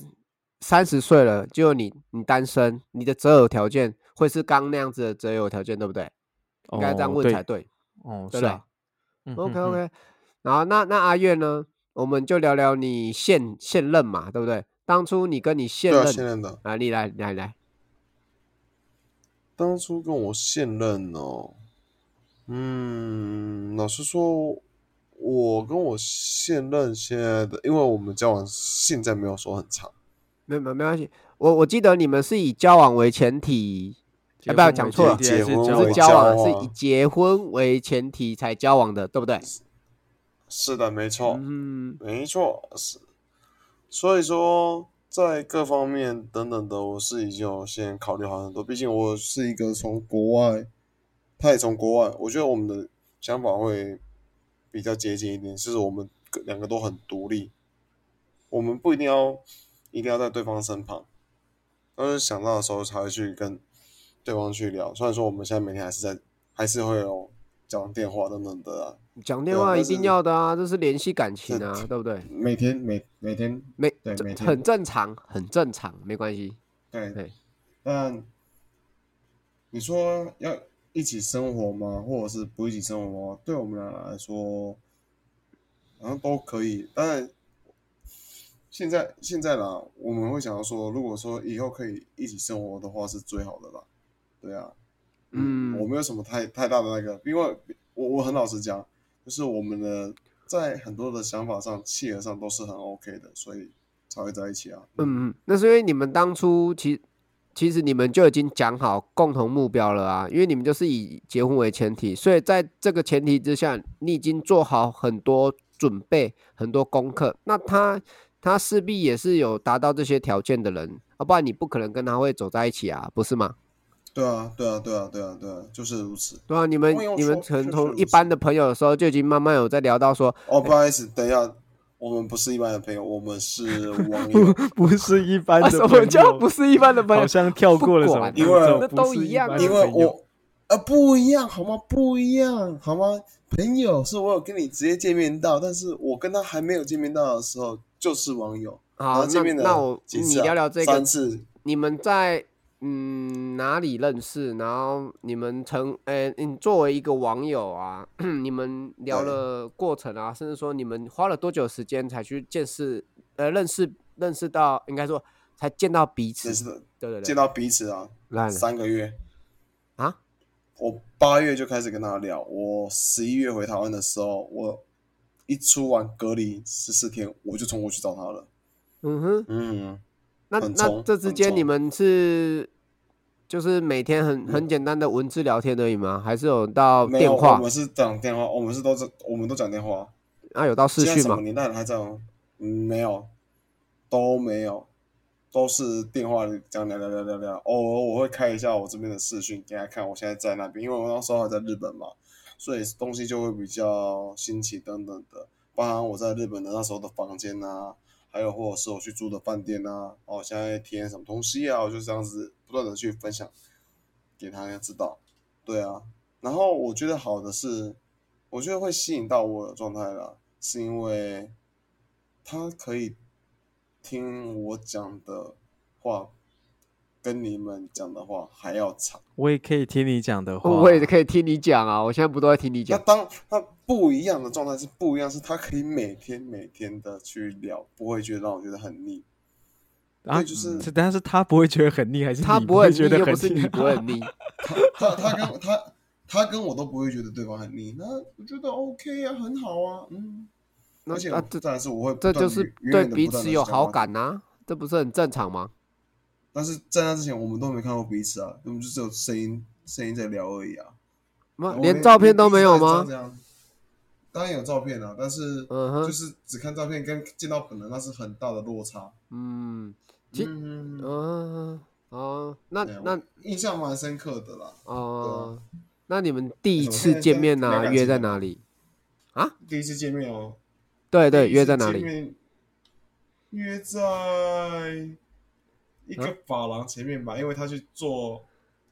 三十岁了，就你你单身，你的择偶条件会是刚那样子的择偶条件，对不对？应该这样问才对。哦，对的。OK OK，然后那那阿月呢？我们就聊聊你现现任嘛，对不对？当初你跟你现任现任的啊，你来来来。当初跟我现任哦，嗯，老实说。我跟我现任现在的，因为我们交往现在没有说很长，没没没关系。我我记得你们是以交往为前提，要不要讲错了？结婚是交往，是以结婚为前提才交往的，对不对？是的，没错，嗯，没错，是。所以说，在各方面等等的，我是已经有先考虑好很多。毕竟我是一个从国外，他也从国外，我觉得我们的想法会。比较接近一点，就是我们两个都很独立，我们不一定要一定要在对方身旁，但是想到的时候才会去跟对方去聊。虽然说我们现在每天还是在，还是会有讲电话等等的啊，讲电话一定要的啊，这是联系感情啊，对不对？每天每每天每对每天很正常，很正常，没关系。对对，但你说要。一起生活吗？或者是不一起生活吗？对我们俩来说，好像都可以。当然，现在现在啦，我们会想要说，如果说以后可以一起生活的话，是最好的啦。对啊，嗯，我没有什么太太大的那个，因为我我很老实讲，就是我们的在很多的想法上、契合上都是很 OK 的，所以才会在一起啊。嗯嗯，那是因为你们当初其实。其实你们就已经讲好共同目标了啊，因为你们就是以结婚为前提，所以在这个前提之下，你已经做好很多准备、很多功课。那他他势必也是有达到这些条件的人，要不然你不可能跟他会走在一起啊，不是吗？对啊，对啊，对啊，对啊，对啊，就是如此。对啊，你们你们可能从一般的朋友的时候就已经慢慢有在聊到说，哦，不好意思，等一下。我们不是一般的朋友，我们是网友，不是一般的。什么叫不是一般的朋友？好像跳过了什么？因为那都一样，因为我啊不一样好吗？不一样好吗？朋友是我有跟你直接见面到，但是我跟他还没有见面到的时候就是网友。然好，那后见面的那我你聊聊这个三次，你们在嗯哪里认识？然后你们成呃，你作为一个网友啊，你们聊了过程啊，甚至说你们花了多久时间才去见识呃认识认识到，应该说才见到彼此对对对，见到彼此啊，来。三个月。啊，我八月就开始跟他聊，我十一月回台湾的时候，我一出完隔离十四天，我就冲过去找他了。嗯哼，嗯，那那这之间你们是就是每天很很简单的文字聊天而已吗？还是有到电话，我们是讲电话，我们是都是我们都讲电话。啊？有到视讯吗？年代了还这样？嗯，没有，都没有，都是电话里这样聊聊聊聊聊。偶尔我会开一下我这边的视讯给大家看，我现在在那边，因为我那时候还在日本嘛，所以东西就会比较新奇等等的，包含我在日本的那时候的房间啊，还有或者是我去住的饭店啊，哦，现在体验什么东西啊，我就这样子不断的去分享给他知道。对啊，然后我觉得好的是，我觉得会吸引到我的状态啦，是因为他可以听我讲的话，跟你们讲的话还要长。我也可以听你讲的话，我也可以听你讲啊，我现在不都在听你那讲？当那不一样的状态是不一样，是他可以每天每天的去聊，不会觉得让我觉得很腻。啊，对就是是但是他不会觉得很腻，还是他不会觉得很腻不是你不会很腻。他他跟他他跟我都不会觉得对方很腻，那我觉得 OK 啊，很好啊，嗯。那而且那这当然是我会这就是远对彼此有好感呐、这不是很正常吗？但是在那之前，我们都没看过彼此啊，我们就只有声音声音在聊而已啊。连照片都没有吗这？样，当然有照片啊，但是嗯哼就是只看照片跟见到本人那是很大的落差。嗯其嗯，嗯哦，那那印象蛮深刻的啦。哦，那你们第一次见面呢、约在哪里？啊第一次见面哦，对对，约在哪里？约在一个发廊前面吧，因为他去做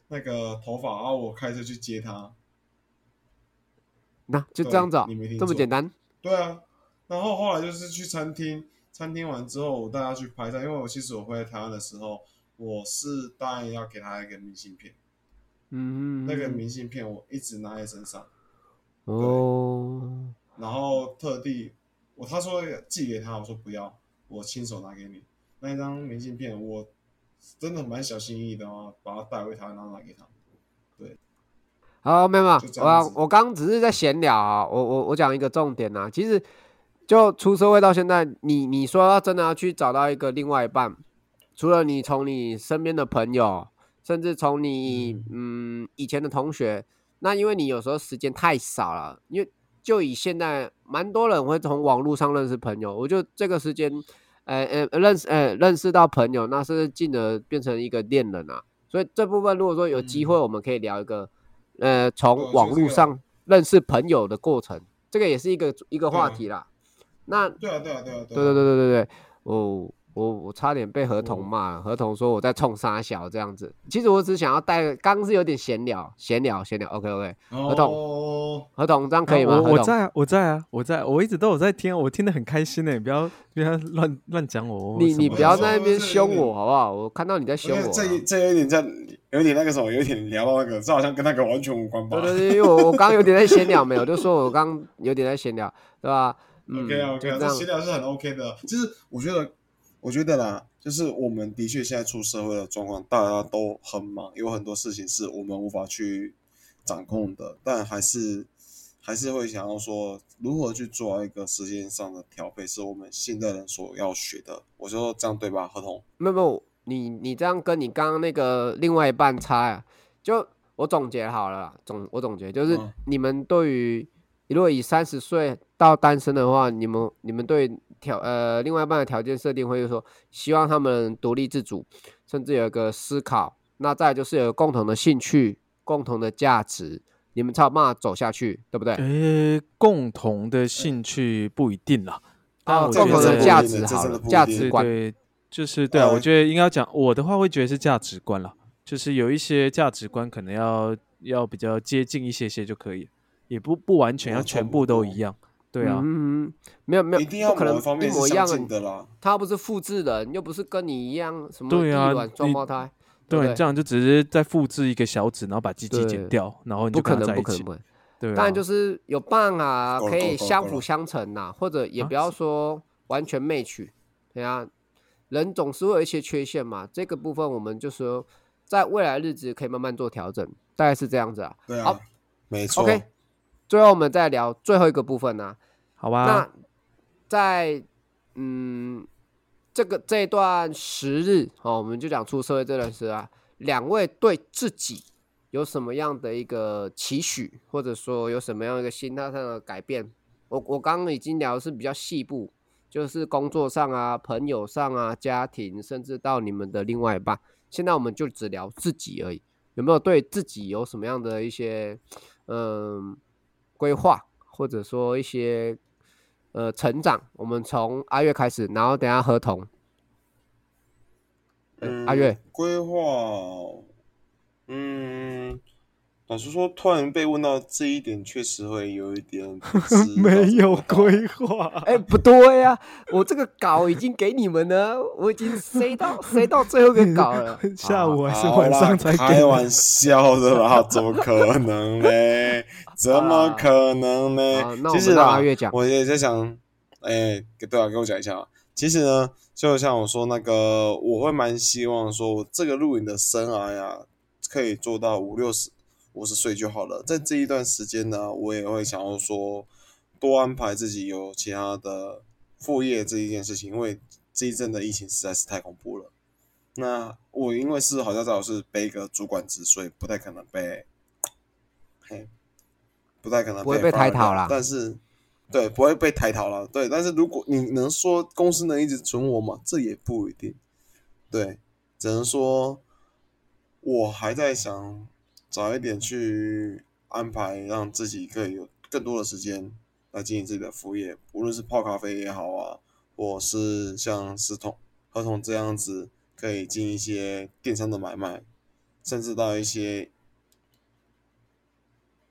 那个头发，然后我开车去接他。那就这样子、哦你没，听这么简单？对啊，然后后来就是去餐厅，餐厅完之后我带他去拍照，因为我其实我回来台湾的时候，我是答应要给他一个明信片，嗯，那个明信片我一直拿在身上，哦，然后特地我他说寄给他，我说不要，我亲手拿给你。那一张明信片我真的蛮小心翼翼的哦，把它带回台湾，然后拿给他。好，没有没有就，这样子我我刚只是在闲聊啊，我我我讲一个重点啊、其实就出社会到现在，你你说要真的要去找到一个另外一半，除了你从你身边的朋友，甚至从你嗯以前的同学，那因为你有时候时间太少了，因为就以现在蛮多人会从网络上认识朋友，我就这个时间，呃呃认识呃认识到朋友，那是进而变成一个恋人啊。所以这部分如果说有机会，我们可以聊一个，呃，从网络上认识朋友的过程，这个也是一个一个话题啦。那对啊，对啊，对啊，对对对啊。对对对，我我我差点被合同骂了，合同说我在冲沙小这样子。其实我只想要带，刚刚是有点闲聊，闲聊闲聊，OK OK，合同哦，合同这样可以吗？啊我我在啊，我在啊，我在，我一直都有在听，我听得很开心呢。你不要不要乱乱讲我。你你不要在那边凶我好不好？我看到你在凶我这这有点在，有点那个什么，有点聊到那个，这好像跟那个完全无关吧对对对，因为我我刚刚有点在闲聊，没有，就说我刚刚有点在闲聊，对吧？嗯 OK 啊，OK 啊，这就这样闲聊是很 OK 的。就是我觉得，我觉得啦，就是我们的确现在出社会的状况，大家都很忙，有很多事情是我们无法去掌控的，但还是还是会想要说，如何去做一个时间上的调配，是我们现代人所要学的。我说这样对吧，合同？没有没有，你你这样跟你刚刚那个另外一半差呀、就我总结好了啦，总我总结就是嗯你们对于如果以三十岁到单身的话，你们你们对条呃另外一半的条件设定会是说，希望他们独立自主，甚至有一个思考，那再就是有共同的兴趣、共同的价值，你们才有办法走下去，对不对？诶，共同的兴趣不一定啦，但哦我觉共同的价值好了价值观，对，就是对啊，我呃觉得应该要讲我的话，会觉得是价值观啦，就是有一些价值观可能要要比较接近一些些就可以。也不不完全要全部都一样。对啊，嗯，没有没有，一定要不可能一模一样近的啦。他不是复制人，又不是跟你一样什么对啊双你胞胎，对这样就只是在复制一个小指，然后把鸡鸡剪掉，然后你就不可能，跟他在一起。对啊，当然就是有伴啊可以相辅相成呐，或者也啊不要说完全 match。对啊，人总是会有一些缺陷嘛，这个部分我们就说在未来日子可以慢慢做调整，大概是这样子啊。好对啊，没错。OK，最后我们再聊最后一个部分呢、好吧那，在嗯这个这一段时日哦，我们就讲出社会这段时啊，两位对自己有什么样的一个期许，或者说有什么样一个心态上的改变？我我刚刚已经聊的是比较细部，就是工作上啊、朋友上啊、家庭，甚至到你们的另外一半。现在我们就只聊自己而已，有没有对自己有什么样的一些嗯规划，或者说一些呃成长？我们从阿月开始，然后等下合同。呃嗯，阿月，规划哦，嗯，老实说，突然被问到这一点，确实会有一点 没有规划。哎、不对呀、我这个稿已经给你们了，我已经塞到 塞到最后一个稿了 下午还是晚上才给开玩笑的啦，怎么可能呢？怎么可能好呢？那我们让其实啦阿月讲，我也在想，哎、对啊，给我讲一下啊。其实呢，就像我说那个，我会蛮希望说，我这个录影的生涯呀，可以做到五六十、五十岁就好了。在这一段时间呢，我也会想要说，多安排自己有其他的副业这一件事情，因为这一阵的疫情实在是太恐怖了。那我因为是好像在我是背一个主管职，所以不太可能被，嘿，不太可能不会被抬讨啦但是，对，不会被抬讨了。对，但是如果你能说公司能一直存我吗？这也不一定。对，只能说我还在想早一点去安排，让自己可以有更多的时间来经营自己的副业，无论是泡咖啡也好啊，或是像石头合同这样子，可以进一些电商的买卖，甚至到一些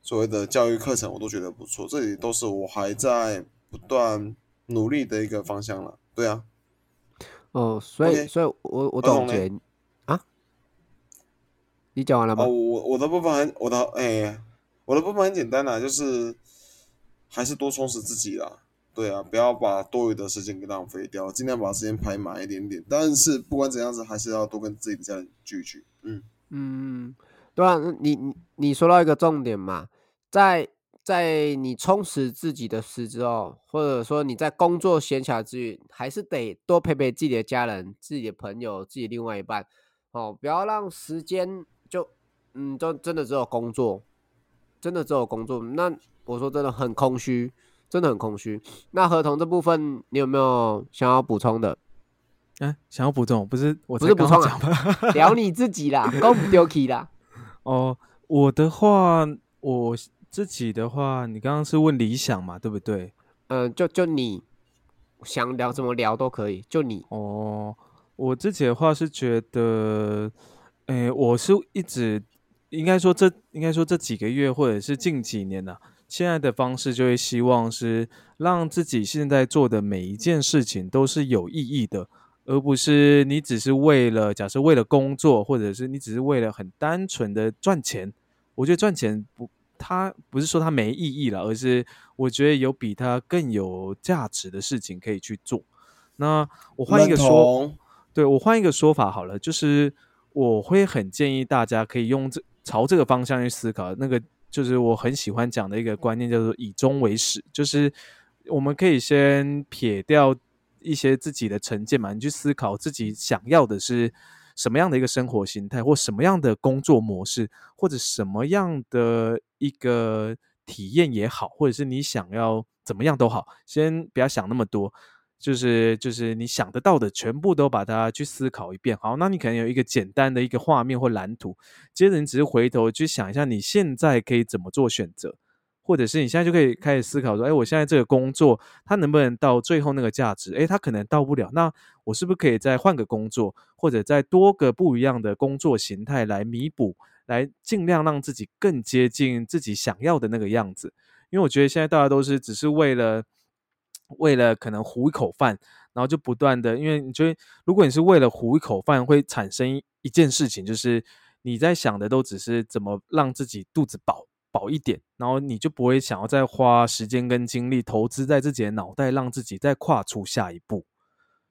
所谓的教育课程，我都觉得不错。这里都是我还在不断努力的一个方向了。对啊，哦，所以所以我我合同呢总结啊，你讲完了吗？哦，我我的部分很我的哎、我的部分很简单啦，就是还是多充实自己啦。对啊，不要把多余的时间给浪费掉，尽量把时间排满一点点。但是不管怎样子，还是要多跟自己的家人聚一聚。嗯，嗯，对啊，你你你说到一个重点嘛，在在你充实自己的时之后，或者说你在工作闲暇之余，还是得多陪陪自己的家人、自己的朋友、自己另外一半，哦，不要让时间就嗯，就真的只有工作，真的只有工作。那我说真的很空虚，真的很空虚。那合同这部分，你有没有想要补充的？哎、想要补充，不是我才不是补充啊？聊你自己啦，公不丢弃啦。哦，我的话，我自己的话，你刚刚是问理想嘛，对不对？嗯，就就你想聊怎么聊都可以，就你。哦，我自己的话是觉得，诶，我是一直应该说这应该说这几个月或者是近几年呢、现在的方式就会希望是让自己现在做的每一件事情都是有意义的，而不是你只是为了假设为了工作，或者是你只是为了很单纯的赚钱。我觉得赚钱不，它不是说它没意义了，而是我觉得有比它更有价值的事情可以去做。那我换一个说，对我换一个说法好了，就是我会很建议大家可以用这朝这个方向去思考。那个就是我很喜欢讲的一个观念，叫做以终为始，就是我们可以先撇掉一些自己的成见嘛，你去思考自己想要的是什么样的一个生活形态，或什么样的工作模式，或者什么样的一个体验也好，或者是你想要怎么样都好，先不要想那么多。就是就是你想得到的，全部都把它去思考一遍。好，那你可能有一个简单的一个画面或蓝图，接着你只是回头去想一下，你现在可以怎么做选择，或者是你现在就可以开始思考说，哎，我现在这个工作它能不能到最后那个价值？哎，它可能到不了，那我是不是可以再换个工作，或者再多个不一样的工作形态来弥补，来尽量让自己更接近自己想要的那个样子？因为我觉得现在大家都是只是为了为了可能糊一口饭，然后就不断的，因为你觉得如果你是为了糊一口饭，会产生一件事情，就是你在想的都只是怎么让自己肚子饱饱一点，然后你就不会想要再花时间跟精力投资在自己的脑袋，让自己再跨出下一步。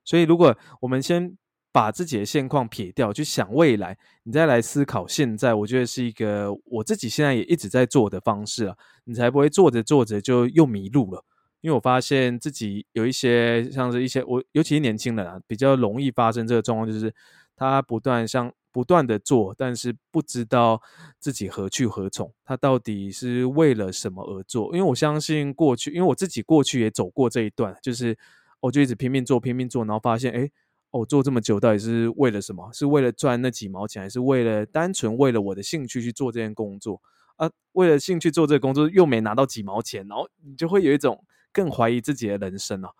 所以，如果我们先把自己的现况撇掉，去想未来，你再来思考现在，我觉得是一个我自己现在也一直在做的方式啊，你才不会做着做着就又迷路了。因为我发现自己有一些像是一些我，尤其是年轻人啊，比较容易发生这个状况，就是他不断像不断的做，但是不知道自己何去何从，他到底是为了什么而做？因为我相信过去，因为我自己过去也走过这一段，就是我就一直拼命做，拼命做，然后发现，哎，我做这么久到底是为了什么？是为了赚那几毛钱，还是为了单纯为了我的兴趣去做这件工作？啊，为了兴趣做这个工作又没拿到几毛钱，然后你就会有一种。更怀疑自己的人生了，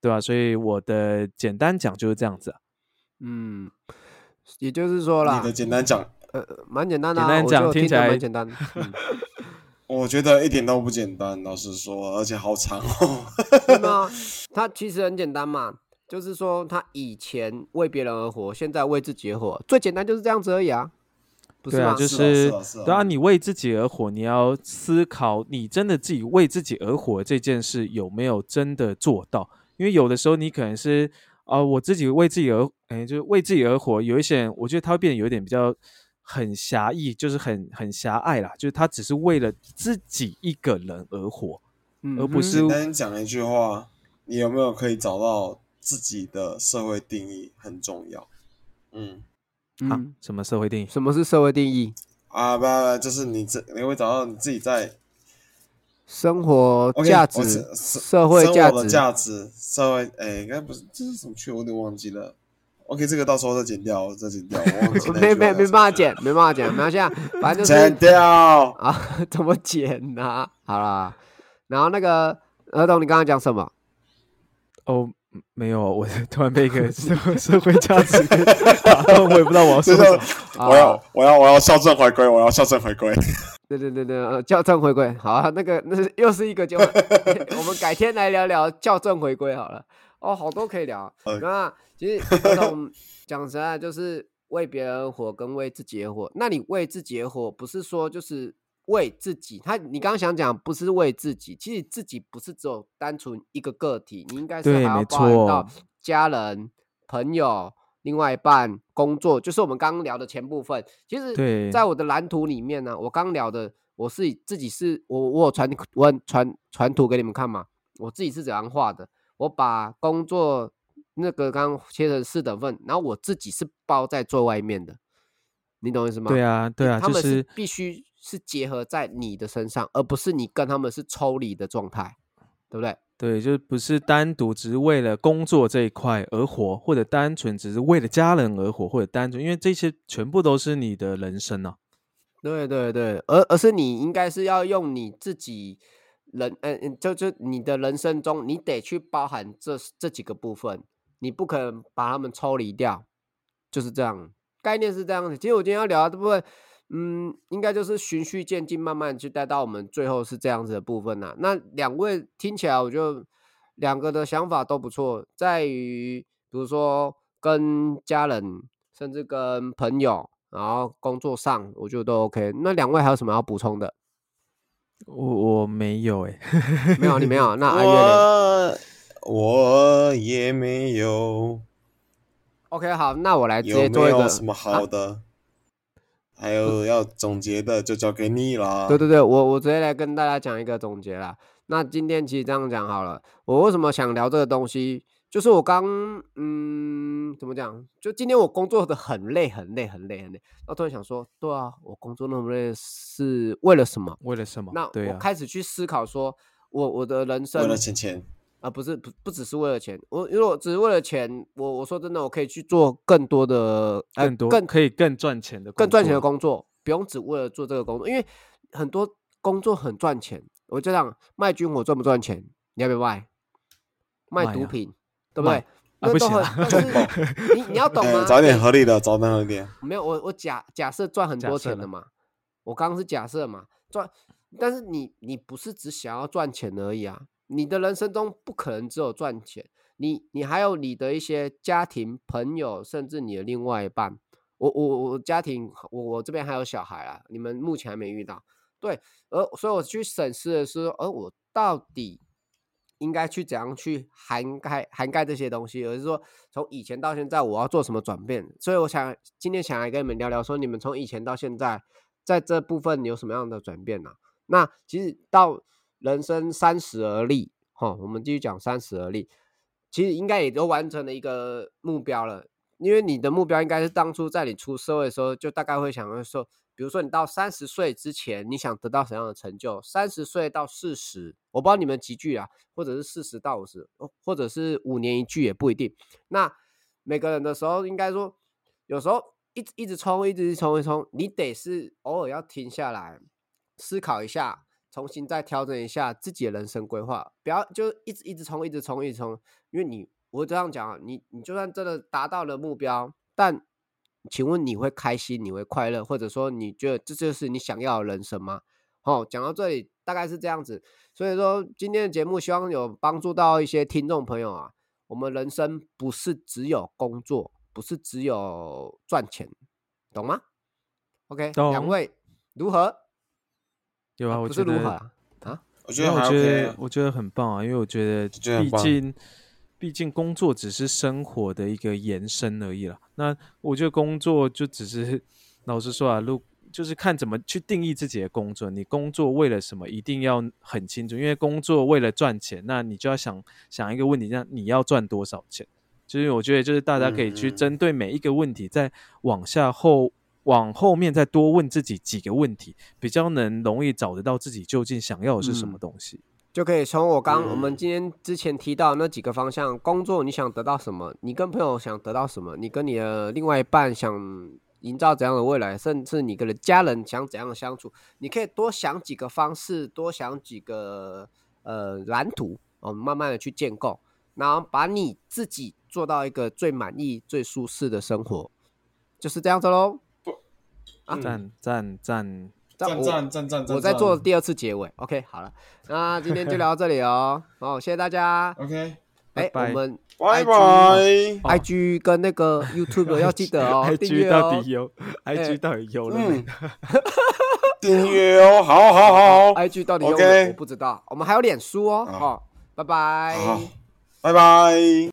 对吧？所以我的简单讲就是这样子。嗯，也就是说啦，你的简单讲，呃，蛮简单的。简单讲听起来蛮简单。我觉得一点都不简单，老实说，而且好长哦。真的，他其实很简单嘛，就是说他以前为别人而活，现在为自己而活，最简单就是这样子而已啊。对啊，就是对啊，你为自己而活，你要思考，你真的自己为自己而活这件事有没有真的做到？因为有的时候你可能是啊，我自己为自己而，哎，就是为自己而活。有一些人，我觉得他会变得有点比较很狭义，就是很很狭隘啦，就是他只是为了自己一个人而活，而不是。简单讲一句话，你有没有可以找到自己的社会定义很重要？嗯。好，什么社会定义？什么是社会定义？啊，不不，就是你这你会找到你自己在生活价值、社会价值、价值、社会，哎，应该不是，这是什么区？我有点忘记了。OK，这个到时候再剪掉，再剪掉。没没没办法剪，没办法剪，没关系，反正就是剪掉 啊，怎么剪呢？好了，然后那个儿童，你刚刚讲什么？哦。没有，我突然被一个社会社会价值打动，我也不知道我要说什么。我要我要我要校正回归，我要校正回归。对对对对，校正回归。好啊，那个那是又是一个就 我们改天来聊聊校正回归好了。哦，好多可以聊。那其实讲实在就是为别人活跟为自己而活。那你为自己而活，不是说就是。为自己，他你刚刚想讲不是为自己，其实自己不是只有单纯一个个体，你应该是还要包含到家人、朋友、另外一半、工作，就是我们刚刚聊的前部分。其实，在我的蓝图里面呢，我刚聊的，我是自己是我我有传我传传图给你们看嘛，我自己是怎样画的，我把工作那个刚刚切成四等份，然后我自己是包在最外面的，你懂意思吗？对啊，对啊，他们是必须。是结合在你的身上，而不是你跟他们是抽离的状态，对不对？对，就不是单独只是为了工作这一块而活，或者单纯只是为了家人而活，或者单纯因为这些全部都是你的人生啊。对对对，而而是你应该是要用你自己人，嗯，就就你的人生中，你得去包含这这几个部分，你不可能把他们抽离掉，就是这样，概念是这样子。其实我今天要聊的部分。嗯，应该就是循序渐进，慢慢去带到我们最后是这样子的部分呐。那两位听起来，我就两个的想法都不错，在于比如说跟家人，甚至跟朋友，然后工作上，我觉得都 OK。那两位还有什么要补充的？我我没有哎，没有你没有，那 阿月我也没有。OK，好，那我来直接做一个什么好的。还有要总结的，就交给你了。对对对，我我直接来跟大家讲一个总结啦。那今天其实这样讲好了，我为什么想聊这个东西？就是我刚嗯，怎么讲？就今天我工作的很累，很累，很累，很累。我突然想说，对啊，我工作那么累是为了什么？为了什么？那我开始去思考，说我我的人生为了钱钱。啊，不是不不只是为了钱，我如果只是为了钱，我我说真的，我可以去做更多的，更多更可以更赚钱的，更赚钱的工作，不用只为了做这个工作，因为很多工作很赚钱。我就讲卖军火赚不赚钱？你要不要卖？卖毒品，对不对？那都很，你你要懂吗？找点合理的，找点合理。没有，我我假假设赚很多钱的嘛，我刚刚是假设嘛，赚但是你你不是只想要赚钱而已啊，你的人生中不可能只有赚钱，你你还有你的一些家庭、朋友，甚至你的另外一半。我我我家庭，我我这边还有小孩啊，你们目前还没遇到。对，而所以我去审视的是，而我到底应该去怎样去涵盖涵盖这些东西，而是说从以前到现在我要做什么转变。所以我想今天想来跟你们聊聊，说你们从以前到现在，在这部分有什么样的转变呢？那其实到人生三十而立，哈，我们继续讲三十而立，其实应该也都完成了一个目标了。因为你的目标应该是当初在你出社会的时候，就大概会想说，比如说你到三十岁之前，你想得到什么样的成就？三十岁到四十，我不知道你们几句啊，或者是四十到五十，或者是五年一句也不一定。那每个人的时候，应该说，有时候一直一直冲，一直冲一冲，你得是偶尔要停下来思考一下，重新再调整一下自己的人生规划，不要就一直一直冲，一直冲，一直冲，因为你。我这样讲啊，你你就算真的达到了目标，但请问你会开心，你会快乐，或者说你觉得这就是你想要的人生吗？好，讲到这里大概是这样子，所以说今天的节目希望有帮助到一些听众朋友啊。我们人生不是只有工作，不是只有赚钱，懂吗？OK，两位如何？有啊，我觉得如何啊？我觉得我觉得我觉得很棒啊，因为我觉得毕竟。毕竟工作只是生活的一个延伸而已了。那我觉得工作就只是，老实说啊，如就是看怎么去定义自己的工作。你工作为了什么，一定要很清楚。因为工作为了赚钱，那你就要想想一个问题：，那你要赚多少钱？就是我觉得，就是大家可以去针对每一个问题，再往下后往后面再多问自己几个问题，比较能容易找得到自己究竟想要的是什么东西。就可以从我刚我们今天之前提到那几个方向，工作你想得到什么？你跟朋友想得到什么？你跟你的另外一半想营造怎样的未来？甚至你跟家人想怎样的相处？你可以多想几个方式，多想几个呃蓝图，我们慢慢的去建构，然后把你自己做到一个最满意、最舒适的生活，就是这样子喽。不，啊，赞赞赞。赞赞赞赞！我在做第二次结尾，OK，好了，那今天就聊到这里哦。好，谢谢大家。OK，哎，我们拜拜。IG 跟那个 YouTube 要记得哦，订阅哦。到底有？IG 到底有了没？订阅哦，好好好。IG 到底有？我不知道。我们还有脸书哦。好，拜拜。拜拜。